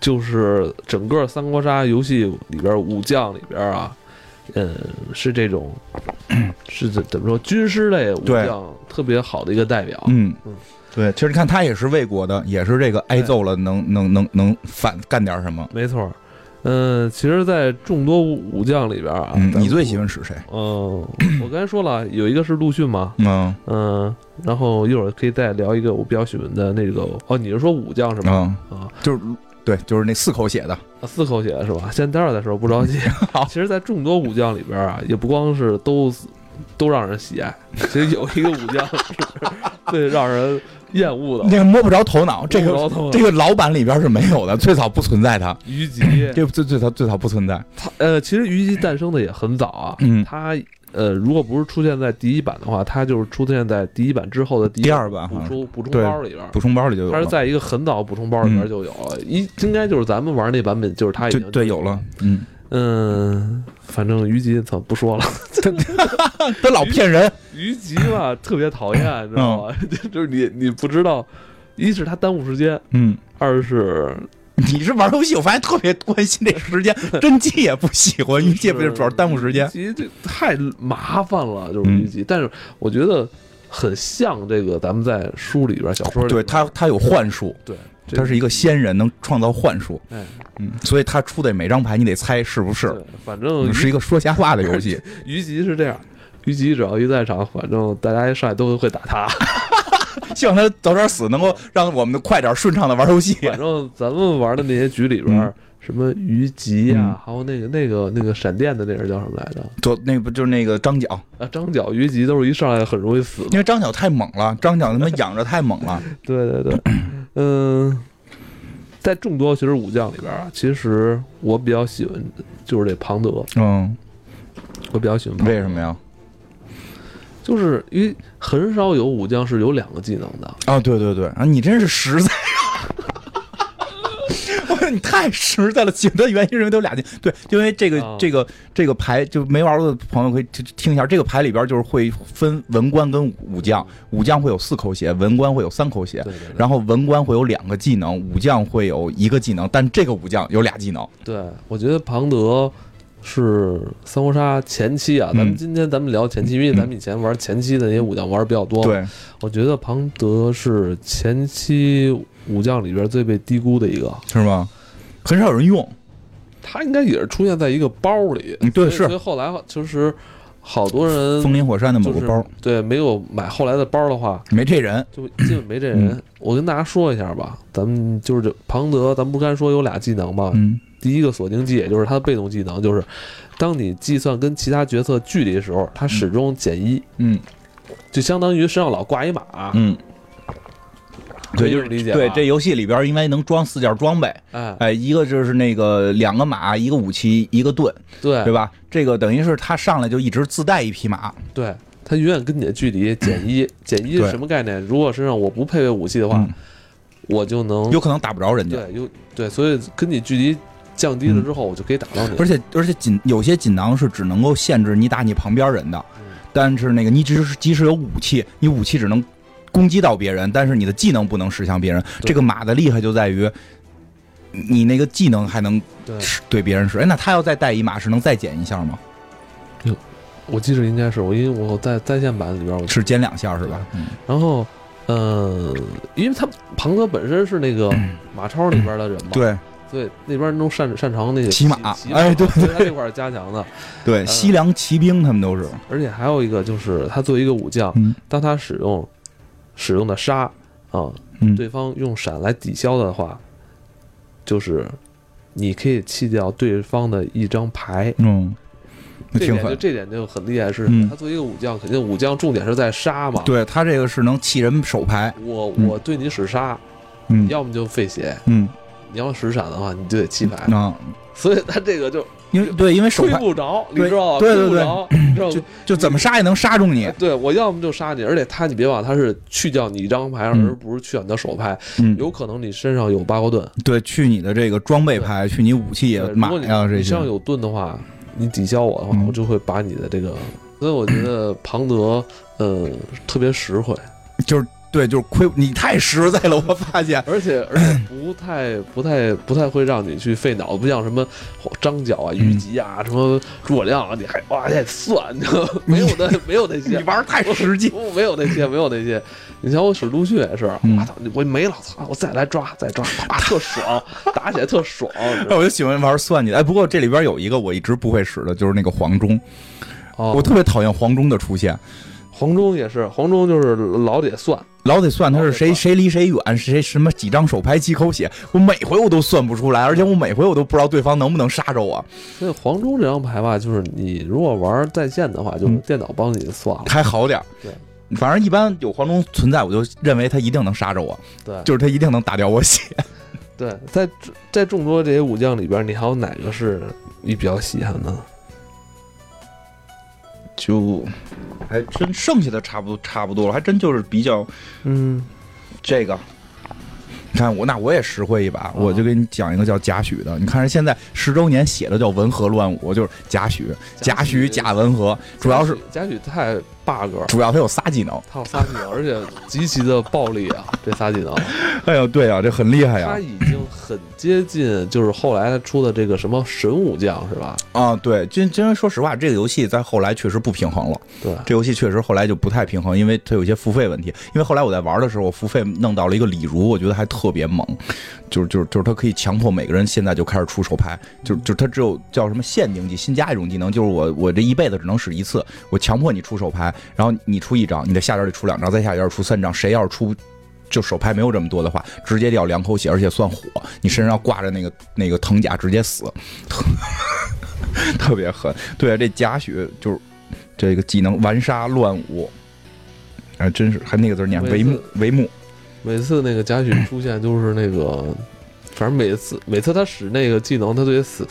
就是整个三国杀游戏里边武将里边啊，嗯，是这种 是怎怎么说军师类武将特别好的一个代表。嗯嗯，对，其实你看他也是魏国的，也是这个挨揍了能能能能反干点什么。没错。嗯，其实，在众多武武将里边啊，嗯，你最喜欢使谁？嗯，我刚才说了，有一个是陆逊嘛，嗯嗯，然后一会儿可以再聊一个我比较喜欢的那个，哦，你是说武将是吗？嗯，啊，就是对，就是那四口写的。啊四口血是吧？先待会儿再说，不着急。其实，在众多武将里边啊，也不光是都都让人喜爱，其实有一个武将是最让人厌恶的，那个摸不着头脑，这个这个老版里边是没有的，最早不存在它，虞姬。这最最早最早不存在。他呃，其实虞姬诞生的也很早啊，嗯他呃，如果不是出现在第一版的话，它就是出现在第一版之后的第第二版补充补充包里边。补充包里就有了，他是在一个很早补充包里边嗯就有了，一应该就是咱们玩那版本，就是它已就经对有了。嗯，嗯，反正虞姬操不说了，他老骗人。虞姬吧特别讨厌，你知道吗？就是你你不知道，一是他耽误时间，嗯，二是 你是玩游戏，我发现特别关心这时间，甄姬也不喜欢，虞姬也不是主要耽误时间。其实这太麻烦了，就是嗯虞姬。但是我觉得很像这个咱们在书里边小说里边，对他，他有幻术，对，这他是一个仙人，能创造幻术。哎，嗯，所以他出的每张牌你得猜是不是，对，反正是一个说瞎话的游戏。虞姬是这样。虞姬只要一在场，反正大家一上来都会打他。希望他早点死，能够让我们快点顺畅的玩游戏。反正咱们玩的那些局里边，嗯什么虞姬呀、嗯还有那个那个那个闪电的那人叫什么来着？左那不就是那个张角，啊，张角、虞姬都是一上来很容易死。因为张角太猛了，张角他妈养着太猛了。对对对，嗯，在众多其实武将里边啊，其实我比较喜欢就是这庞德，嗯，我比较喜欢。为什么呀？就是因为很少有武将是有两个技能的。啊，对对对啊，你真是实在啊！我说你太实在了，喜欢的原因是因为都有俩技，对，就因为这个、啊这个这个牌就没玩过的朋友可以听听一下，这个牌里边就是会分文官跟武将，武将会有四口血，文官会有三口血，对对对。然后文官会有两个技能，武将会有一个技能，但这个武将有俩技能。对，我觉得庞德是三国杀前期啊，咱们嗯今天咱们聊前期，因为咱们以前玩前期的那些武将玩的比较多。，对，我觉得庞德是前期武将里边最被低估的一个，是吗？很少有人用，他应该也是出现在一个包里。嗯对是所以所以后来就是好多人风林火山的某就是个包对没有买后来的包的话，没这人，就基本没这人。嗯。我跟大家说一下吧，咱们就是这庞德，咱们不刚说有俩技能吗？嗯。第一个锁定技，也就是他的被动技能，就是当你计算跟其他角色距离的时候，他始终减一，嗯。就相当于身上老挂一马。嗯，对，就是理解吧对这游戏里边应该能装四件装备。哎，哎，一个就是那个两个马，一个武器，一个盾，对对吧？这个等于是他上来就一直自带一匹马，对，他永远跟你的距离减一，减一是什么概念？如果身上我不配备武器的话，嗯我就能有可能打不着人家。对有对，所以跟你距离降低了之后，我就可以打到你。而且而且锦有些锦囊是只能够限制你打你旁边人的，嗯但是那个你只是即使有武器，你武器只能攻击到别人，但是你的技能不能使向别人。这个马的厉害就在于。你那个技能还能对，别人使，哎，那他要再带一马是能再减一下吗？我记得应该是我，因为我在在线版里边我是减两下是吧？嗯然后，嗯、因为他庞德本身是那个 马超里边的人嘛，，对对，那边都擅擅长那个骑马骑哎对所以他这块儿加强的。对，西凉骑兵他们都是，而且还有一个就是，他作为一个武将，嗯当他使用使用的杀啊，嗯，对方用闪来抵消的话，就是你可以弃掉对方的一张牌。嗯。这点就这点就很厉害，是嗯他作为一个武将，肯定武将重点是在杀嘛。对他这个是能弃人手牌，我嗯我对你使杀，嗯要么就费血，嗯你要使闪的话，你就得弃牌。啊，所以他这个就因为对，因为手推牌不着，你知道吗？对对对推不着，你知道吗？就怎么杀也能杀中你，对我要么就杀你，而且他你别忘了，他是去掉你一张牌，嗯而不是去掉你的手牌。嗯，有可能你身上有八卦盾，对，去你的这个装备牌，去你武器也马如果你呀这些你身上，有盾的话，你抵消我的话，嗯我就会把你的这个。所以我觉得庞德，呃，特别实惠，就是对，就是亏你太实在了，我发现，而且而且不太不太不太会让你去费脑子，不像什么张角啊、虞姬啊、什么诸葛亮啊，你还哇还得算，你知道吗没有那 没有那些，你玩儿太实际，没有那些没有那些。你像我使陆逊也是，嗯我操，我没了，操，我再来抓再抓，啪特爽，打起来特爽。我就喜欢玩算计。哎，不过这里边有一个我一直不会使的，就是那个黄忠，哦我特别讨厌黄忠的出现。黄忠也是，黄忠就是老得算，老得算他是谁谁离谁远，谁什么几张手牌几口血，我每回我都算不出来，而且我每回我都不知道对方能不能杀着我，所以黄忠这张牌吧，就是你如果玩在线的话，就是嗯。电脑帮你算了。还好点儿。对，反正一般有黄忠存在，我就认为他一定能杀着我，对，就是他一定能打掉我血。对，在在众多这些武将里边，你还有哪个是你比较稀罕的？就还真剩下的差不多差不多了，还真就是比较嗯，这个。你看我那我也实惠一把，我就给你讲一个叫贾诩的。你看人现在十周年写的叫文和乱舞，就是贾诩，贾诩贾文和，主要是贾诩太 bug，主要它有仨技能。它有仨技能，而且极其的暴力啊！这仨技能，哎呦，对啊，这很厉害呀！它已经很接近，就是后来他出的这个什么神武将是吧？啊，对，因因为说实话，这个游戏在后来确实不平衡了。对，这游戏确实后来就不太平衡，因为它有一些付费问题。因为后来我在玩的时候，我付费弄到了一个李儒，我觉得还特别猛，就是就是就是它可以强迫每个人现在就开始出手牌，就就它只有叫什么限定技，新加一种技能，就是我我这一辈子只能使一次，我强迫你出手牌，然后你出一张，你的下边里出两张，再下边出三张，谁要是出。就手牌没有这么多的话，直接掉两口血，而且算火，你身上挂着那个 那个藤甲，直接死，特别狠。对，这贾诩就是这个技能玩杀乱舞，哎真是还那个字念帷幕帷幕，每次那个贾诩出现就是那个反正每次每次他使那个技能，他都得死，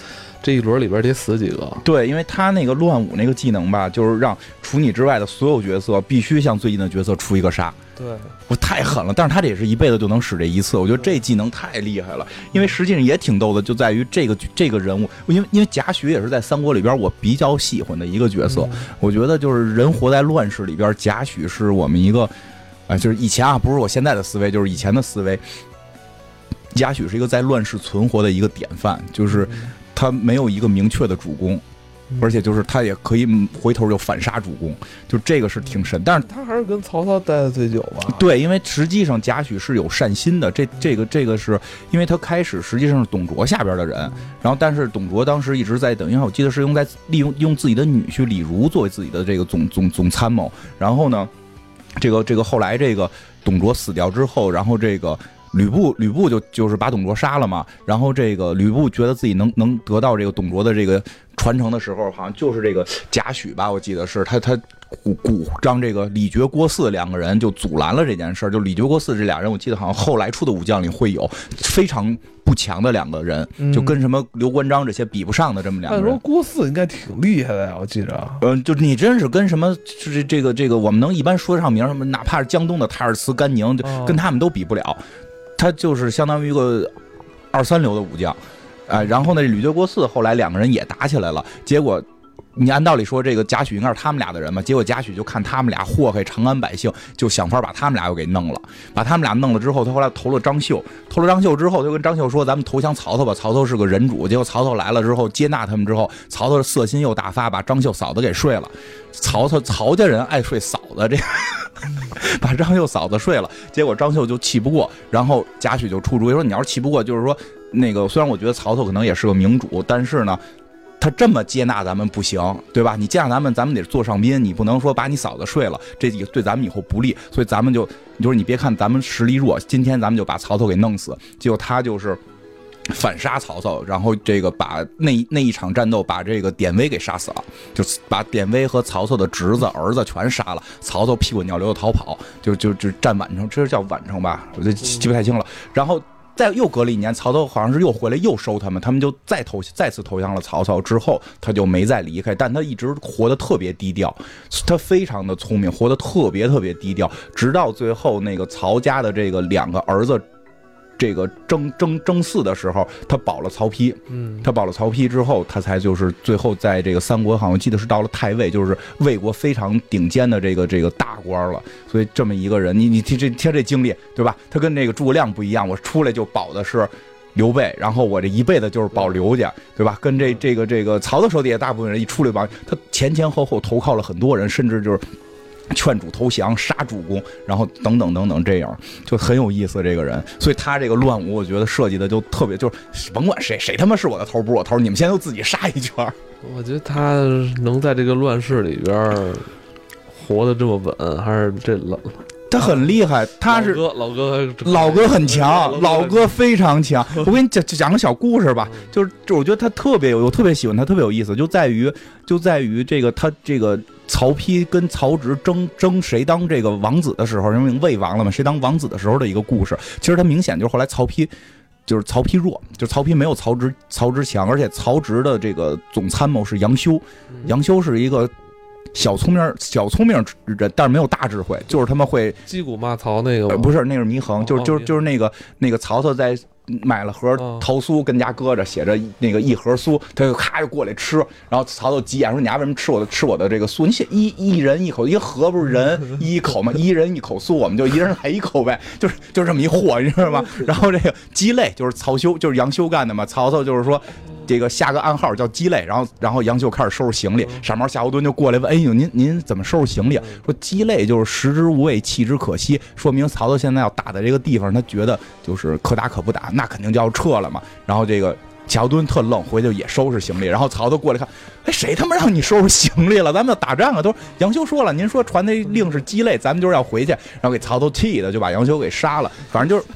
这一轮里边得死几个。对，因为他那个乱舞那个技能吧，就是让除你之外的所有角色必须向最近的角色出一个杀。对，我太狠了，但是他这也是一辈子就能使这一次，我觉得这技能太厉害了。因为实际上也挺逗的，就在于这个这个人物，因为因为贾诩也是在三国里边我比较喜欢的一个角色。我觉得就是人活在乱世里边，贾诩是我们一个，啊，就是以前啊，不是我现在的思维，就是以前的思维。贾诩是一个在乱世存活的一个典范，就是他没有一个明确的主公。而且就是他也可以回头就反杀主公，就这个是挺神。但是他还是跟曹操待的最久吧？对，因为实际上贾诩是有善心的。这这个这个是因为他开始实际上是董卓下边的人，然后但是董卓当时一直在等，因为我记得是用在利用用自己的女婿李儒作为自己的这个总总总参谋。然后呢，这个这个后来这个董卓死掉之后，然后这个。吕布，吕布就就是把董卓杀了嘛。然后这个吕布觉得自己能能得到这个董卓的这个传承的时候，好像就是这个贾诩吧，我记得是他他鼓鼓让这个李傕郭汜两个人就阻拦了这件事儿。就李傕郭汜这俩人，我记得好像后来出的武将里会有非常不强的两个人，就跟什么刘关张这些比不上的这么两个人。说郭汜应该挺厉害的呀，我记着。嗯，就你真是跟什么就是这个这个我们能一般说得上名什么，哪怕是江东的泰尔茨、甘宁，就跟他们都比不了。他就是相当于一个二三流的武将，啊，然后呢，吕德国四后来两个人也打起来了，结果你按道理说这个贾诩应该是他们俩的人嘛，结果贾诩就看他们俩祸害长安百姓，就想法把他们俩又给弄了，把他们俩弄了之后，他后来投了张绣，投了张绣之后，就跟张绣说咱们投降曹操吧，曹操是个人主，结果曹操来了之后接纳他们之后，曹操色心又大发，把张绣嫂子给睡了，曹操曹家人爱睡嫂子这。把张绣嫂子睡了，结果张绣就气不过，然后贾诩就出主意说：“你要是气不过，就是说那个虽然我觉得曹操可能也是个明主，但是呢，他这么接纳咱们不行，对吧？你接纳咱们，咱们得做上宾，你不能说把你嫂子睡了，这对咱们以后不利。所以咱们就就是你别看咱们实力弱，今天咱们就把曹操给弄死。结果他就是。”反杀曹操，然后这个把那那一场战斗把这个典韦给杀死了，就把典韦和曹操的侄子、儿子全杀了。曹操屁滚尿流的逃跑，就就就战宛城，这是叫宛城吧？我就记不太清了。然后再又隔了一年，曹操好像是又回来又收他们，他们就再投再次投降了曹操。之后他就没再离开，但他一直活得特别低调，他非常的聪明，活得特别特别低调，直到最后那个曹家的这个两个儿子。这个争争争四的时候，他保了曹丕，嗯，他保了曹丕之后，他才就是最后在这个三国，好像记得是到了太尉，就是魏国非常顶尖的这个这个大官了。所以这么一个人，你你听这听这经历，对吧？他跟那个诸葛亮不一样，我出来就保的是刘备，然后我这一辈子就是保刘家，对吧？跟这这个这个曹操手底下大部分人一出来保，他前前后后投靠了很多人，甚至就是。劝主投降，杀主公，然后等等等等，这样就很有意思。这个人，所以他这个乱舞，我觉得设计的就特别，就是甭管谁，谁他妈是我的头，不是我头，你们先都自己杀一圈。我觉得他能在这个乱世里边活得这么稳，还是这老他很厉害。他是老哥，老哥很强，老哥非常强。我给你讲讲个小故事吧，就是就我觉得他特别有，我特别喜欢他，特别有意思，就在于就在于这个他这个。曹丕跟曹植争争谁当这个王子的时候，因为魏王了嘛，谁当王子的时候的一个故事。其实他明显就是后来曹丕，就是曹丕弱，就曹丕没有曹植曹植强，而且曹植的这个总参谋是杨修，杨修是一个小聪明小聪明人，但是没有大智慧，就是他们会击鼓骂曹那个，不是那是祢衡，就是就是就是那个那个曹操在。买了盒桃酥，跟家搁着，写着那个一盒酥，他就咔就过来吃，然后曹操急眼说：“你丫为什么吃我的吃我的这个酥？你写一一人一口，一盒不是人 一口吗？一人一口酥，我们就一人来一口呗，就是就是这么一货，你知道吗？然后这个鸡肋就是曹休，就是杨修干的嘛。曹操就是说。这个下个暗号叫鸡肋，然后然后杨秀开始收拾行李，傻猫夏侯惇就过来问：“哎呦，您您怎么收拾行李？”说鸡肋就是食之无味，弃之可惜，说明曹操现在要打的这个地方，他觉得就是可打可不打，那肯定就要撤了嘛。然后这个夏侯惇特愣，回去也收拾行李。然后曹操过来看，哎，谁他妈让你收拾行李了？咱们要打仗啊！都杨修说了，您说传那令是鸡肋，咱们就是要回去。然后给曹操气的，就把杨修给杀了。反正就是。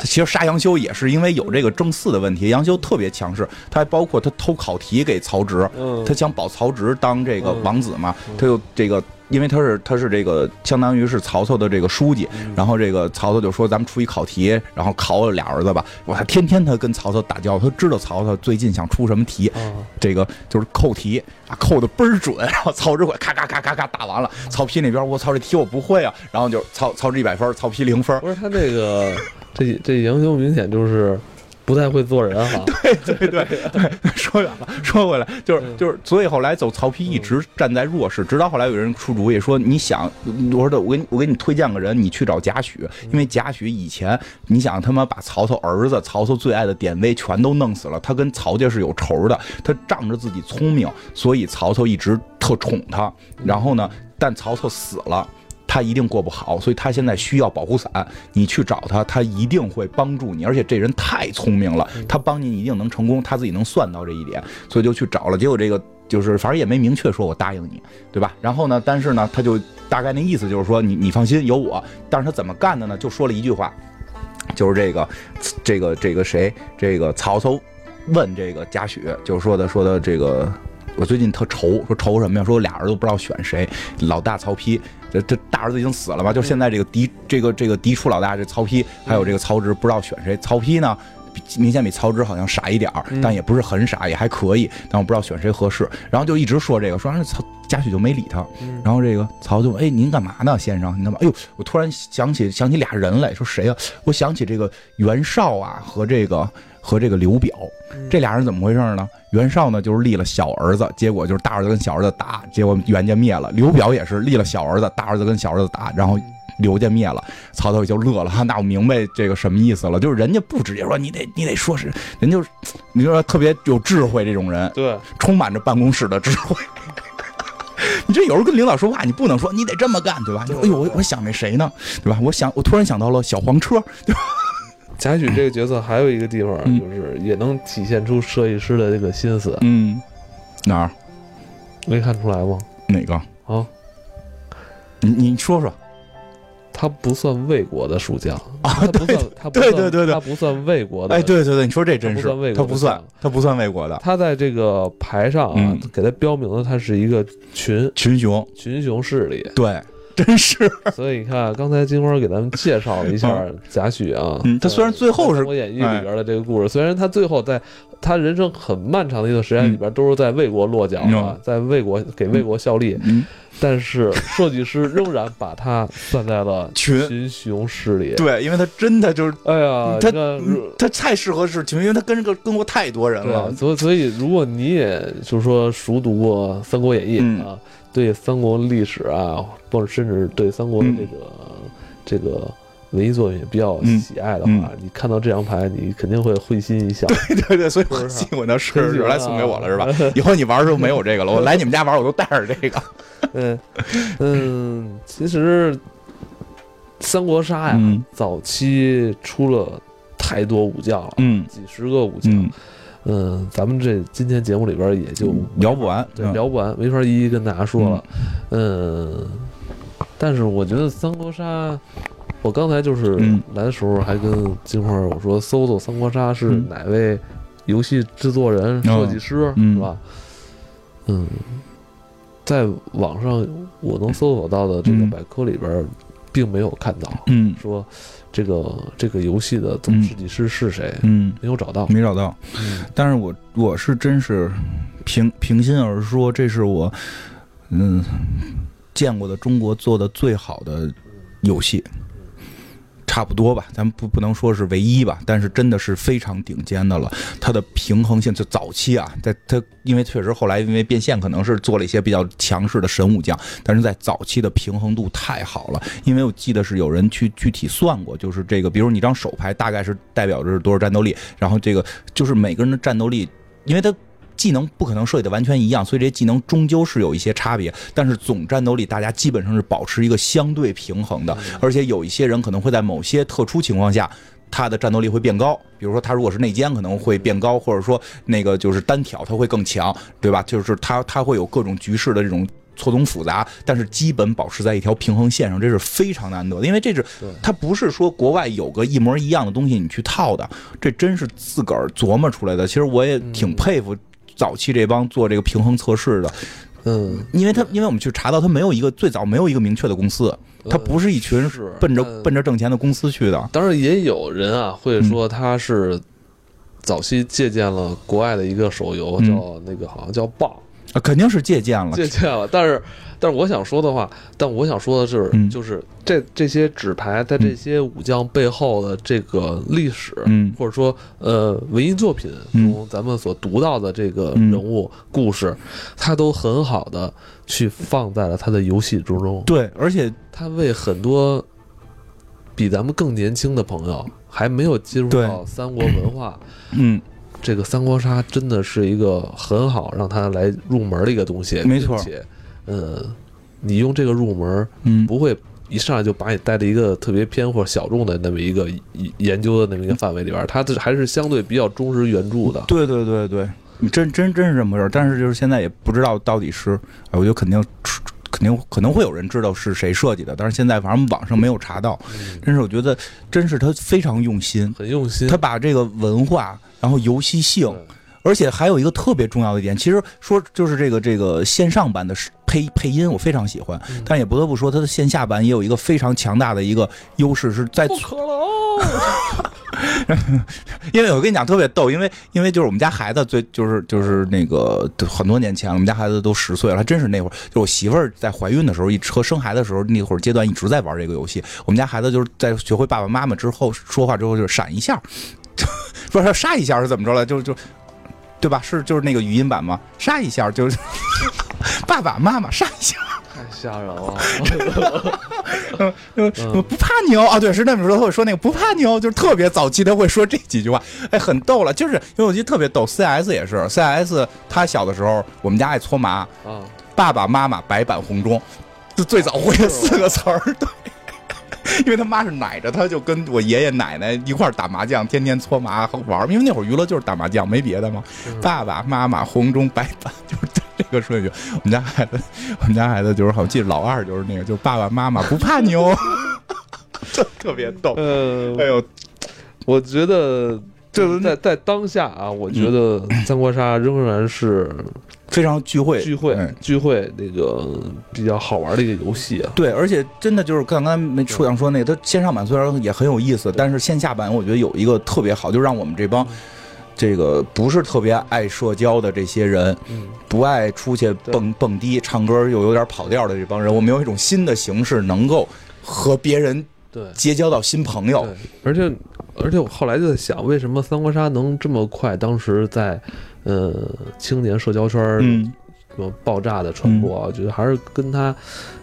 其实杀杨修也是因为有这个正四的问题，杨修特别强势，他还包括他偷考题给曹植，他想保曹植当这个王子嘛，他又这个因为他是他是这个相当于是曹操的这个书记，然后这个曹操就说咱们出一考题，然后考了俩儿子吧。我他天天他跟曹操打交道，他知道曹操最近想出什么题，啊，这个就是扣题啊，扣的倍儿准。然后曹植会咔咔咔咔咔打完了，曹丕那边我操这题我不会啊，然后就曹曹植一百分，曹丕零分。不是他这个这这杨修明显就是不太会做人哈。对对对对，说远了，说回来就是嗯就是，所以后来走曹丕一直站在弱势，直到后来有人出主意说，你想，我说的我给你我给你推荐个人，你去找贾诩，因为贾诩以前你想他妈把曹操儿子曹操最爱的典韦全都弄死了，他跟曹家是有仇的，他仗着自己聪明，所以曹操一直特宠他，然后呢，但曹操死了。他一定过不好，所以他现在需要保护伞。你去找他，他一定会帮助你，而且这人太聪明了，他帮你一定能成功，他自己能算到这一点，所以就去找了。结果这个就是反正也没明确说我答应你，对吧？然后呢，但是呢，他就大概那意思就是说你你放心有我，但是他怎么干的呢？就说了一句话，就是这个这个这个谁这个曹操问这个贾诩，就是说的说的这个。我最近特愁，说愁什么呀？说俩儿子不知道选谁，老大曹丕，这这大儿子已经死了吧？就现在这个嫡这个这个嫡出老大这曹丕，还有这个曹植不知道选谁。曹丕呢，明显比曹植好像傻一点儿，但也不是很傻，也还可以。但我不知道选谁合适，然后就一直说这个，说完曹贾诩就没理他。然后这个曹就哎，您干嘛呢，先生？您干嘛？哎呦，我突然想起想起俩人来，说谁呀、我想起这个袁绍啊和这个和这个刘表，这俩人怎么回事呢？袁绍呢就是立了小儿子，结果就是大儿子跟小儿子打，结果袁家灭了。刘表也是立了小儿子，大儿子跟小儿子打，然后。刘家灭了，曹操也就乐了。哈，那我明白这个什么意思了，就是人家不直接说你得你得说是，人就是你说特别有智慧这种人，对，充满着办公室的智慧。你这有时候跟领导说话，你不能说你得这么干，对吧？哎呦，我我想那谁呢，对吧？我想我突然想到了小黄车，贾诩这个角色还有一个地方，嗯就是也能体现出设计师的这个心思，嗯，哪儿没看出来吗？哪个？啊，你你说说他不算魏国的蜀将。啊他不算，他不算，对对对对。他不算魏国的。哎，，对对对，你说这真是。他不算他不算魏国的。他在这个牌上啊嗯，给他标明了他是一个群。群雄，群雄势力，对，真是，所以你看，刚才金花给咱们介绍了一下 贾诩啊，嗯他虽然最后是国演义》里边的这个故事，虽然他最后在他人生很漫长的一段时间里边都是在魏国落脚嗯。啊，在魏国给魏国效力，嗯，但是设计师仍然把他算在了群。群雄势力。对，因为他真的就是哎呀，他他太适合是群，因为他跟个跟过太多人了，，所以所以如果你也就是说熟读过《三国演义》嗯。啊，对三国历史啊，或者甚至对三国的这个、这个文艺作品比较嗯喜爱的话，你看到这张牌，你肯定会会心一笑。对对对，所以我是不是喜欢他是很喜欢是来送给我了是吧 啊？以后你玩的时候没有这个了，我 来你们家玩我都带着这个。嗯嗯，其实三国杀呀，嗯早期出了太多武将了，嗯几十个武将。嗯，嗯，咱们这今天节目里边也就聊不完，对，嗯聊不完，没法一一跟大家说了。嗯，但是我觉得三国杀，我刚才就是嗯。来的时候还跟金花我说，搜搜三国杀是嗯。哪位游戏制作人、哦设计师，嗯。是吧？嗯，在网上我能搜索到的这个嗯。百科里边，并没有看到嗯。说这个这个游戏的总设计师是谁，嗯，没有找到。没找到。嗯。但是我我是真是平平心而说，这是我嗯见过的中国做的最好的游戏，差不多吧，咱们不不能说是唯一吧，但是真的是非常顶尖的了。它的平衡性就早期啊，在它因为确实后来因为变现可能是做了一些比较强势的神武将，但是在早期的平衡度太好了。因为我记得是有人去具体算过，就是这个，比如你张手牌大概是代表着多少战斗力，然后这个就是每个人的战斗力，因为它。技能不可能设计的完全一样，所以这些技能终究是有一些差别。但是总战斗力大家基本上是保持一个相对平衡的，而且有一些人可能会在某些特殊情况下，他的战斗力会变高。比如说他如果是内奸可能会变高，或者说那个就是单挑他会更强，对吧？就是他他会有各种局势的这种。错综复杂，但是基本保持在一条平衡线上，这是非常难得的。因为这是他不是说国外有个一模一样的东西你去套的，这真是自个儿琢磨出来的。其实我也挺佩服早期这帮做这个平衡测试的，嗯，因为他因为我们去查到，他没有一个最早没有一个明确的公司，他不是一群呃是奔着但奔着挣钱的公司去的。当然也有人啊会说他是早期借鉴了国外的一个手游，嗯。叫那个好像叫棒，啊，肯定是借鉴了。借鉴了。但是，但是我想说的话，但我想说的是，嗯就是这这些纸牌在这些武将背后的这个历史，嗯或者说呃文艺作品中咱们所读到的这个嗯人物故事，它都很好的去放在了他的游戏之中。对，而且他为很多比咱们更年轻的朋友还没有进入到三国文化，嗯，这个三国杀真的是一个很好让他来入门的一个东西，没错并且，呃，你用这个入门嗯，不会一上来就把你带到一个特别偏或小众的那么一个研研究的那么一个范围里边儿，它这还是相对比较忠实原著的。对对对对，你真真真是这么回事儿。但是就是现在也不知道到底是，哎我觉得肯定肯定可能会有人知道是谁设计的，但是现在反正网上没有查到。嗯真是我觉得，真是他非常用心，很用心他，把这个文化，然后游戏性，而且还有一个特别重要的一点，其实说就是这个这个线上版的配配音，我非常喜欢，嗯但也不得不说，它的线下版也有一个非常强大的一个优势，是在。因为我跟你讲特别逗，因为因为就是我们家孩子最就是就是那个很多年前了，我们家孩子都十岁了，还真是那会儿，就我媳妇儿在怀孕的时候，一和生孩子的时候那会儿阶段一直在玩这个游戏。我们家孩子就是在学会爸爸妈妈之后说话之后就是闪一下，不是杀一下是怎么着了？就就对吧？是就是那个语音版吗？杀一下就是 爸爸妈妈杀一下。太吓人了！嗯，不怕牛啊，对，是那么说，他会说那个不怕牛，就是特别早期他会说这几句话，哎，很逗了，就是因为我记得特别逗，CS 也是，CS 他小的时候，我们家爱搓麻，啊，爸爸妈妈白板红中，就最早会的四个词儿，对。因为他妈是奶着他，就跟我爷爷奶奶一块儿打麻将，天天搓麻和玩儿。因为那会儿娱乐就是打麻将，没别的嘛。爸爸妈妈红中白板，就是这个顺序。我们家孩子，我们家孩子就是好像记得老二就是那个，就是爸爸妈妈不怕牛，特 特别逗。呃，哎呦，我觉得这在在当下啊，我觉得三国杀仍然是非常聚会聚会哎聚会那个比较好玩的一个游戏啊。对，而且真的就是刚刚没说想说那个，它线上版虽然也很有意思，但是线下版我觉得有一个特别好，就让我们这帮这个不是特别爱社交的这些人，嗯，不爱出去蹦蹦迪、唱歌又有点跑调的这帮人，我们有一种新的形式，能够和别人对。结交到新朋友。而且而且我后来就在想，为什么三国杀能这么快？当时在呃青年社交圈儿嗯，什么爆炸的传播啊，我觉得还是跟他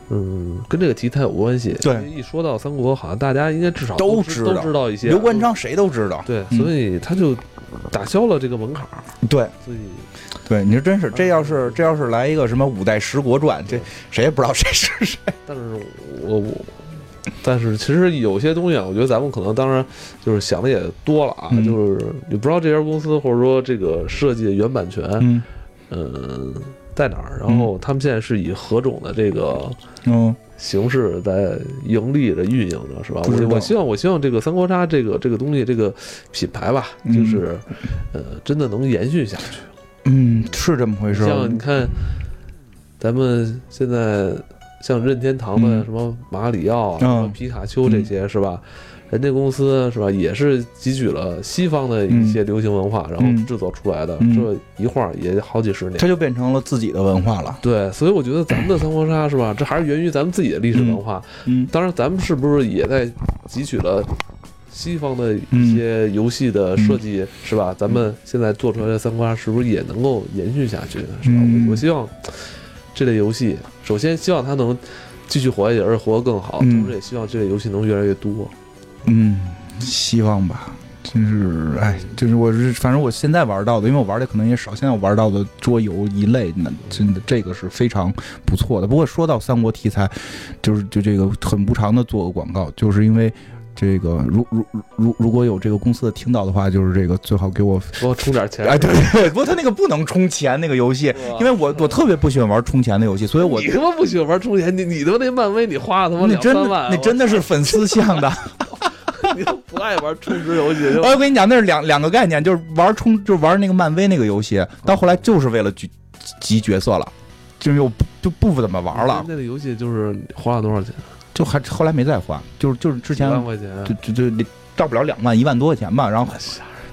嗯跟这个题材有关系。对一说到三国，好像大家应该至少都知道都知道一些刘关张谁都知道。对，嗯所以他就打消了这个门槛儿。对所以对，你说真是，这要是这要是来一个什么五代十国传，这谁也不知道谁是谁。但是我我，但是其实有些东西啊，我觉得咱们可能当然就是想的也多了啊，嗯就是你不知道这家公司或者说这个设计的原版权，嗯呃、在哪儿，然后他们现在是以何种的这个嗯，形式在盈利的运营着，是吧？我我希望我希望这个三国杀这个这个东西这个品牌吧，嗯就是呃真的能延续下去。嗯，是这么回事儿。像你看，咱们现在像任天堂的嗯什么马里奥什么皮卡丘这些是吧？人家公司是吧，也是汲取了西方的一些流行文化，然后制作出来的，嗯这一晃也好几十年。它就变成了自己的文化了。对，所以我觉得咱们的三国杀是吧，这还是源于咱们自己的历史文化。嗯当然，咱们是不是也在汲取了西方的嗯一些游戏的设计，是吧？咱们现在做出来的三国杀是不是也能够延续下去，是吧？我希望这类游戏，首先希望它能继续活下去，而且活得更好，嗯同时也希望这类游戏能越来越多。嗯，希望吧。真是，哎，就是我是，反正我现在玩到的，因为我玩的可能也少，现在我玩到的桌游一类，那真的这个是非常不错的。不过说到三国题材，就是就这个很不长的做个广告，就是因为这个，如如如如果有这个公司的听到的话，就是这个最好给我，给我充点钱。哎，对对，不过他那个不能充钱那个游戏，因为我我特别不喜欢玩充钱的游戏，所以我你他妈不喜欢玩充钱，你你他妈那漫威你花他妈你真的两三万，那真的是粉丝向的。你都不爱玩充值游戏，我跟你讲，那是两两个概念，就是玩充，就是玩那个漫威那个游戏，到后来就是为了集集角色了。就又就不怎么玩了，那个游戏就是花了多少钱？就还后来没再还，就是就是之前就就就到不了两万，一万多块钱吧，然后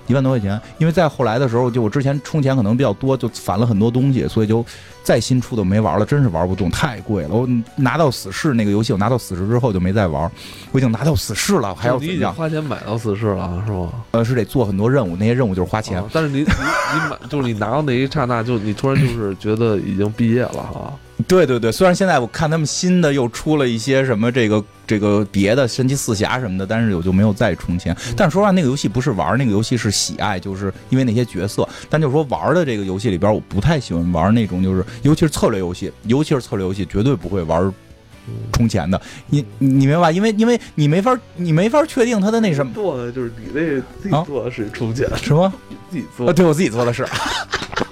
一万多块钱，因为再后来的时候，就我之前充钱可能比较多，就返了很多东西，所以就再新出的没玩了，真是玩不动，太贵了。我拿到死侍那个游戏，我拿到死侍之后就没再玩，我已经拿到死侍了，还要怎样？经花钱买到死侍了，是吗？呃，是得做很多任务，那些任务就是花钱啊。但是你你你买，就是你拿到那一刹那，就你突然就是觉得已经毕业了哈。对对对，虽然现在我看他们新的又出了一些什么这个这个别的神奇四侠什么的，但是我就没有再充钱。但是说实话，那个游戏不是玩，那个游戏是喜爱，就是因为那些角色。但就是说玩的这个游戏里边，我不太喜欢玩那种，就是尤其是策略游戏，尤其是策略游戏，绝对不会玩充钱的。你你明白吧？因为因为你没法你没法确定他的那什么做的就是你那自己啊做的是充钱，什么。自己做啊，对我自己做的是。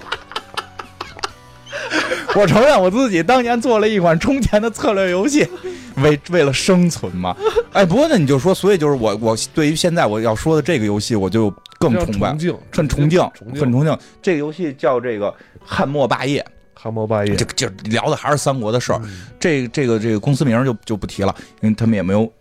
我承认我自己当年做了一款充钱的策略游戏，为为了生存嘛。哎，不过那，你就说，所以就是我我对于现在我要说的这个游戏，我就更崇拜很崇敬，很崇敬。这个游戏叫这个《汉末霸业汉末霸业》，这，这聊的还是三国的事儿。嗯这这个这个公司名就就不提了，因为他们也没有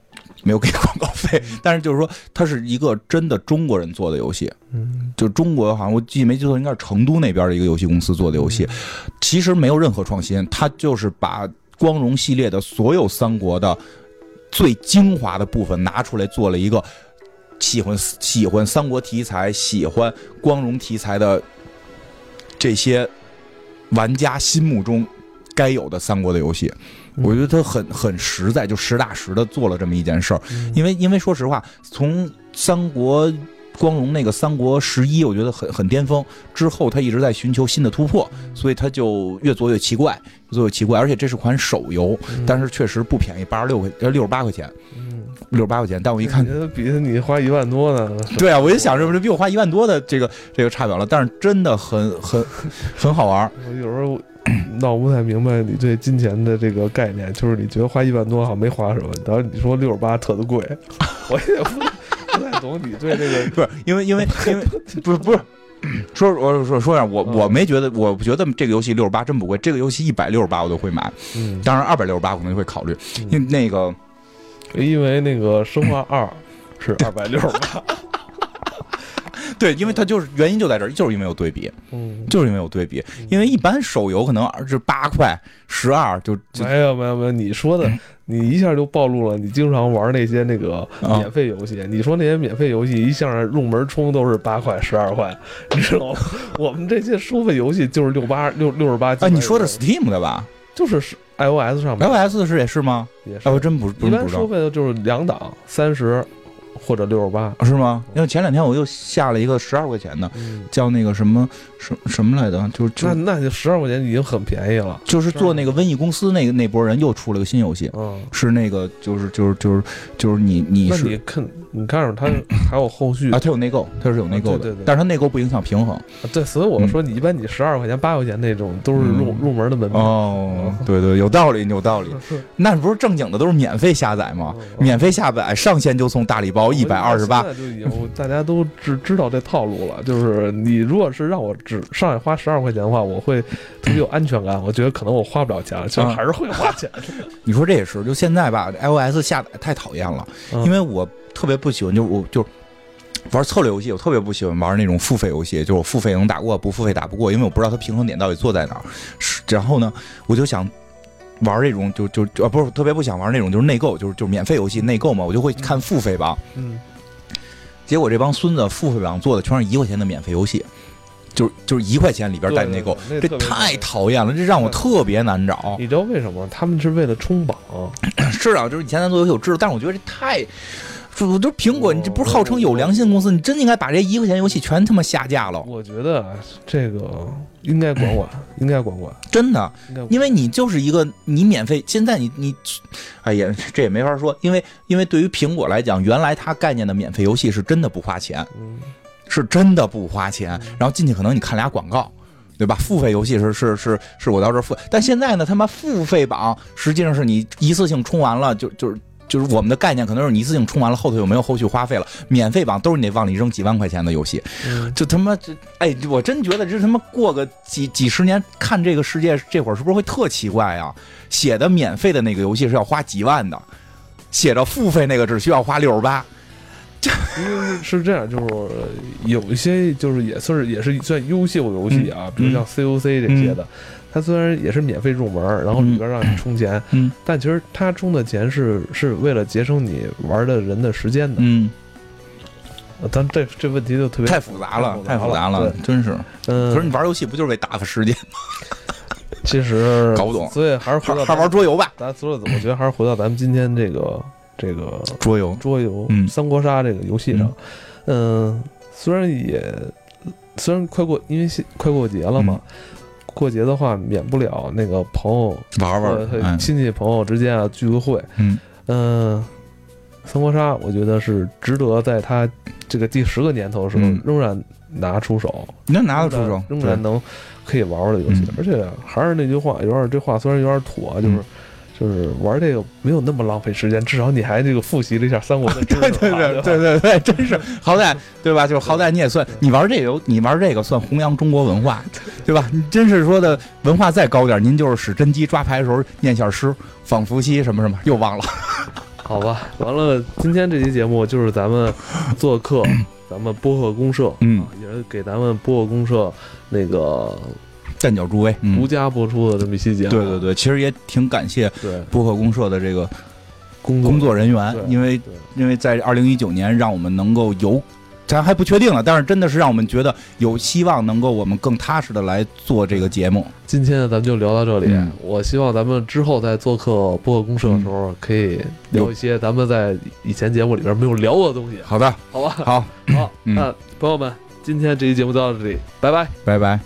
没有给广告费。但是就是说，它是一个真的中国人做的游戏。嗯，就中国好像我记没记错，应该是成都那边的一个游戏公司做的游戏，其实没有任何创新，它就是把光荣系列的所有三国的最精华的部分拿出来做了一个喜欢喜欢三国题材、喜欢光荣题材的这些玩家心目中该有的三国的游戏。我觉得他很很实在，就实打实的做了这么一件事儿。因为因为说实话，从三国光荣那个三国十一，我觉得很很巅峰。之后他一直在寻求新的突破，所以他就越做越奇怪，越做越奇怪。而且这是款手游，但是确实不便宜，八十六块呃六十八块钱，嗯，六十八块钱。但我一看，觉得比你花一万多呢？对啊，我就想是不是比我花一万多的这个这个差不了了？但是真的很很很好玩儿。我有时候闹不太明白你对金钱的这个概念，就是你觉得花一万多好像没花什么，然后你说六十八特的贵，我也不不太懂你对这个。不是因为因为因为不是不是。说我说说一下，我嗯我没觉得，我觉得这个游戏六十八真不贵，这个游戏一百六十八我都会买，嗯，当然二百六十八可能会考虑，因为那个因为那个生化二是 二百六十八，对，因为它就是原因就在这儿，就是因为有对比，嗯，就是因为有对比，因为一般手游可能是八块、十二就就没有没有没有，你说的 你一下就暴露了，你经常玩那些那个啊免费游戏。你说那些免费游戏一向入门充都是八块、十二块，你知道吗？我们这些收费游戏就是六八六六十八。哎，你说的是 Steam 的吧就是是 iOS 上面？iOS 是也是吗？也是哎，我真不不一般不知道，收费的就是两档，三十或者六十八。是吗？因为前两天我又下了一个十二块钱的，嗯，叫那个什么什什么来着？就是那那就十二块钱已经很便宜了。就是做那个瘟疫公司那个那波人又出了个新游戏，嗯，是那个就是就是就是就是你你是那你看，你看着它 还有后续啊，它有内购，它是有内购的，对对对但是它内购不影响平衡。对，所以我说你一般你十二块钱、八块钱那种都是入嗯入门的门票。哦，对对，有道理，有道理。那不是正经的都是免费下载吗？哦免费下载上线就送大礼包一百二十八现。在就已经大家都知知道这套路了。就是你如果是让我只上来花十二块钱的话，我会特别有安全感。我觉得可能我花不了钱，其实啊还是会花钱。你说这也是，就现在吧，iOS 下载太讨厌了，嗯因为我特别不喜欢，就我就玩策略游戏，我特别不喜欢玩那种付费游戏，就是我付费能打过，不付费打不过，因为我不知道它平衡点到底坐在哪儿。是，然后呢，我就想。玩这种就就就啊不是特别不想玩那种就是内购就是就是免费游戏内购嘛，我就会看付费榜。嗯，结果这帮孙子付费榜做的全是一块钱的免费游戏，就是就是一块钱里边带内购，这太讨讨厌了，这让我特别难找。你知道为什么？他们是为了冲榜。是啊，就是以前咱做游戏我知道，但是我觉得这太，就我就苹果，你这不是号称有良心公司，你真应该把这一块钱游戏全他妈下架了，我觉得啊这个应该管管，应该管管，真的。因为你就是一个你免费，现在你你，哎呀，这也没法说，因为因为对于苹果来讲，原来它概念的免费游戏是真的不花钱，嗯是真的不花钱，然后进去可能你看俩广告。对吧？付费游戏是是是是我到这儿付，但现在呢，他妈付费榜实际上是你一次性充完了就就是就是我们的概念可能是你一次性充完了，后头又没有后续花费了。免费榜都是你得往里扔几万块钱的游戏，嗯就他妈这哎，我真觉得这他妈过个几几十年看这个世界，这会儿是不是会特奇怪啊？写的免费的那个游戏是要花几万的，写着付费那个只需要花六十八。是是这样，就是有一些就是也算是也是算优秀游戏啊，比如像 COC 这些的，它虽然也是免费入门，然后里边让你充钱，嗯。但其实它充的钱是是为了节省你玩的人的时间的。嗯，呃咱这这问题就特别太复杂了，太太复杂了对，，真是。嗯，可是你玩游戏不就是为打发时间，其实 搞不懂。所以还是回到还还玩桌游吧？咱所以我觉得还是回到咱们今天这个这个桌游，桌游嗯。三国杀这个游戏上，嗯，虽然也虽然快过，因为快过节了嘛，过节的话免不了那个朋友玩玩亲戚朋友之间啊聚个会，嗯。嗯，三国杀我觉得是值得在它这个第十个年头的时候嗯。仍然拿出手，你能拿得出手，仍然能可以玩玩的游戏。嗯，而且还是那句话，有点这话虽然有点土啊，就是嗯。就是玩这个没有那么浪费时间，至少你还这个复习了一下三国的知识 对对对对对对，真是好歹对吧？就是好歹你也算你玩这个游，你玩这个算弘扬中国文化，对吧？你真是说的文化再高点，您就是使真机抓牌的时候念下诗，仿伏羲什么什么，又忘了。好吧，完了，今天这期节目就是咱们做客咱们播客公社，嗯啊，也是给咱们播客公社那个站脚诸位，嗯独，家播出的这么一期节目。对对对，其实也挺感谢对，播客公社的这个工作工作人员，因为因为在二零一九年，让我们能够有，咱还不确定了，但是真的是让我们觉得有希望能够我们更踏实的来做这个节目。今天呢，咱们就聊到这里。嗯我希望咱们之后在做客播客公社的时候，可以聊一些咱们在以前节目里边没有聊过的东西，好的，好吧？好，好，嗯那朋友们，今天这期节目就到这里，拜拜。拜拜。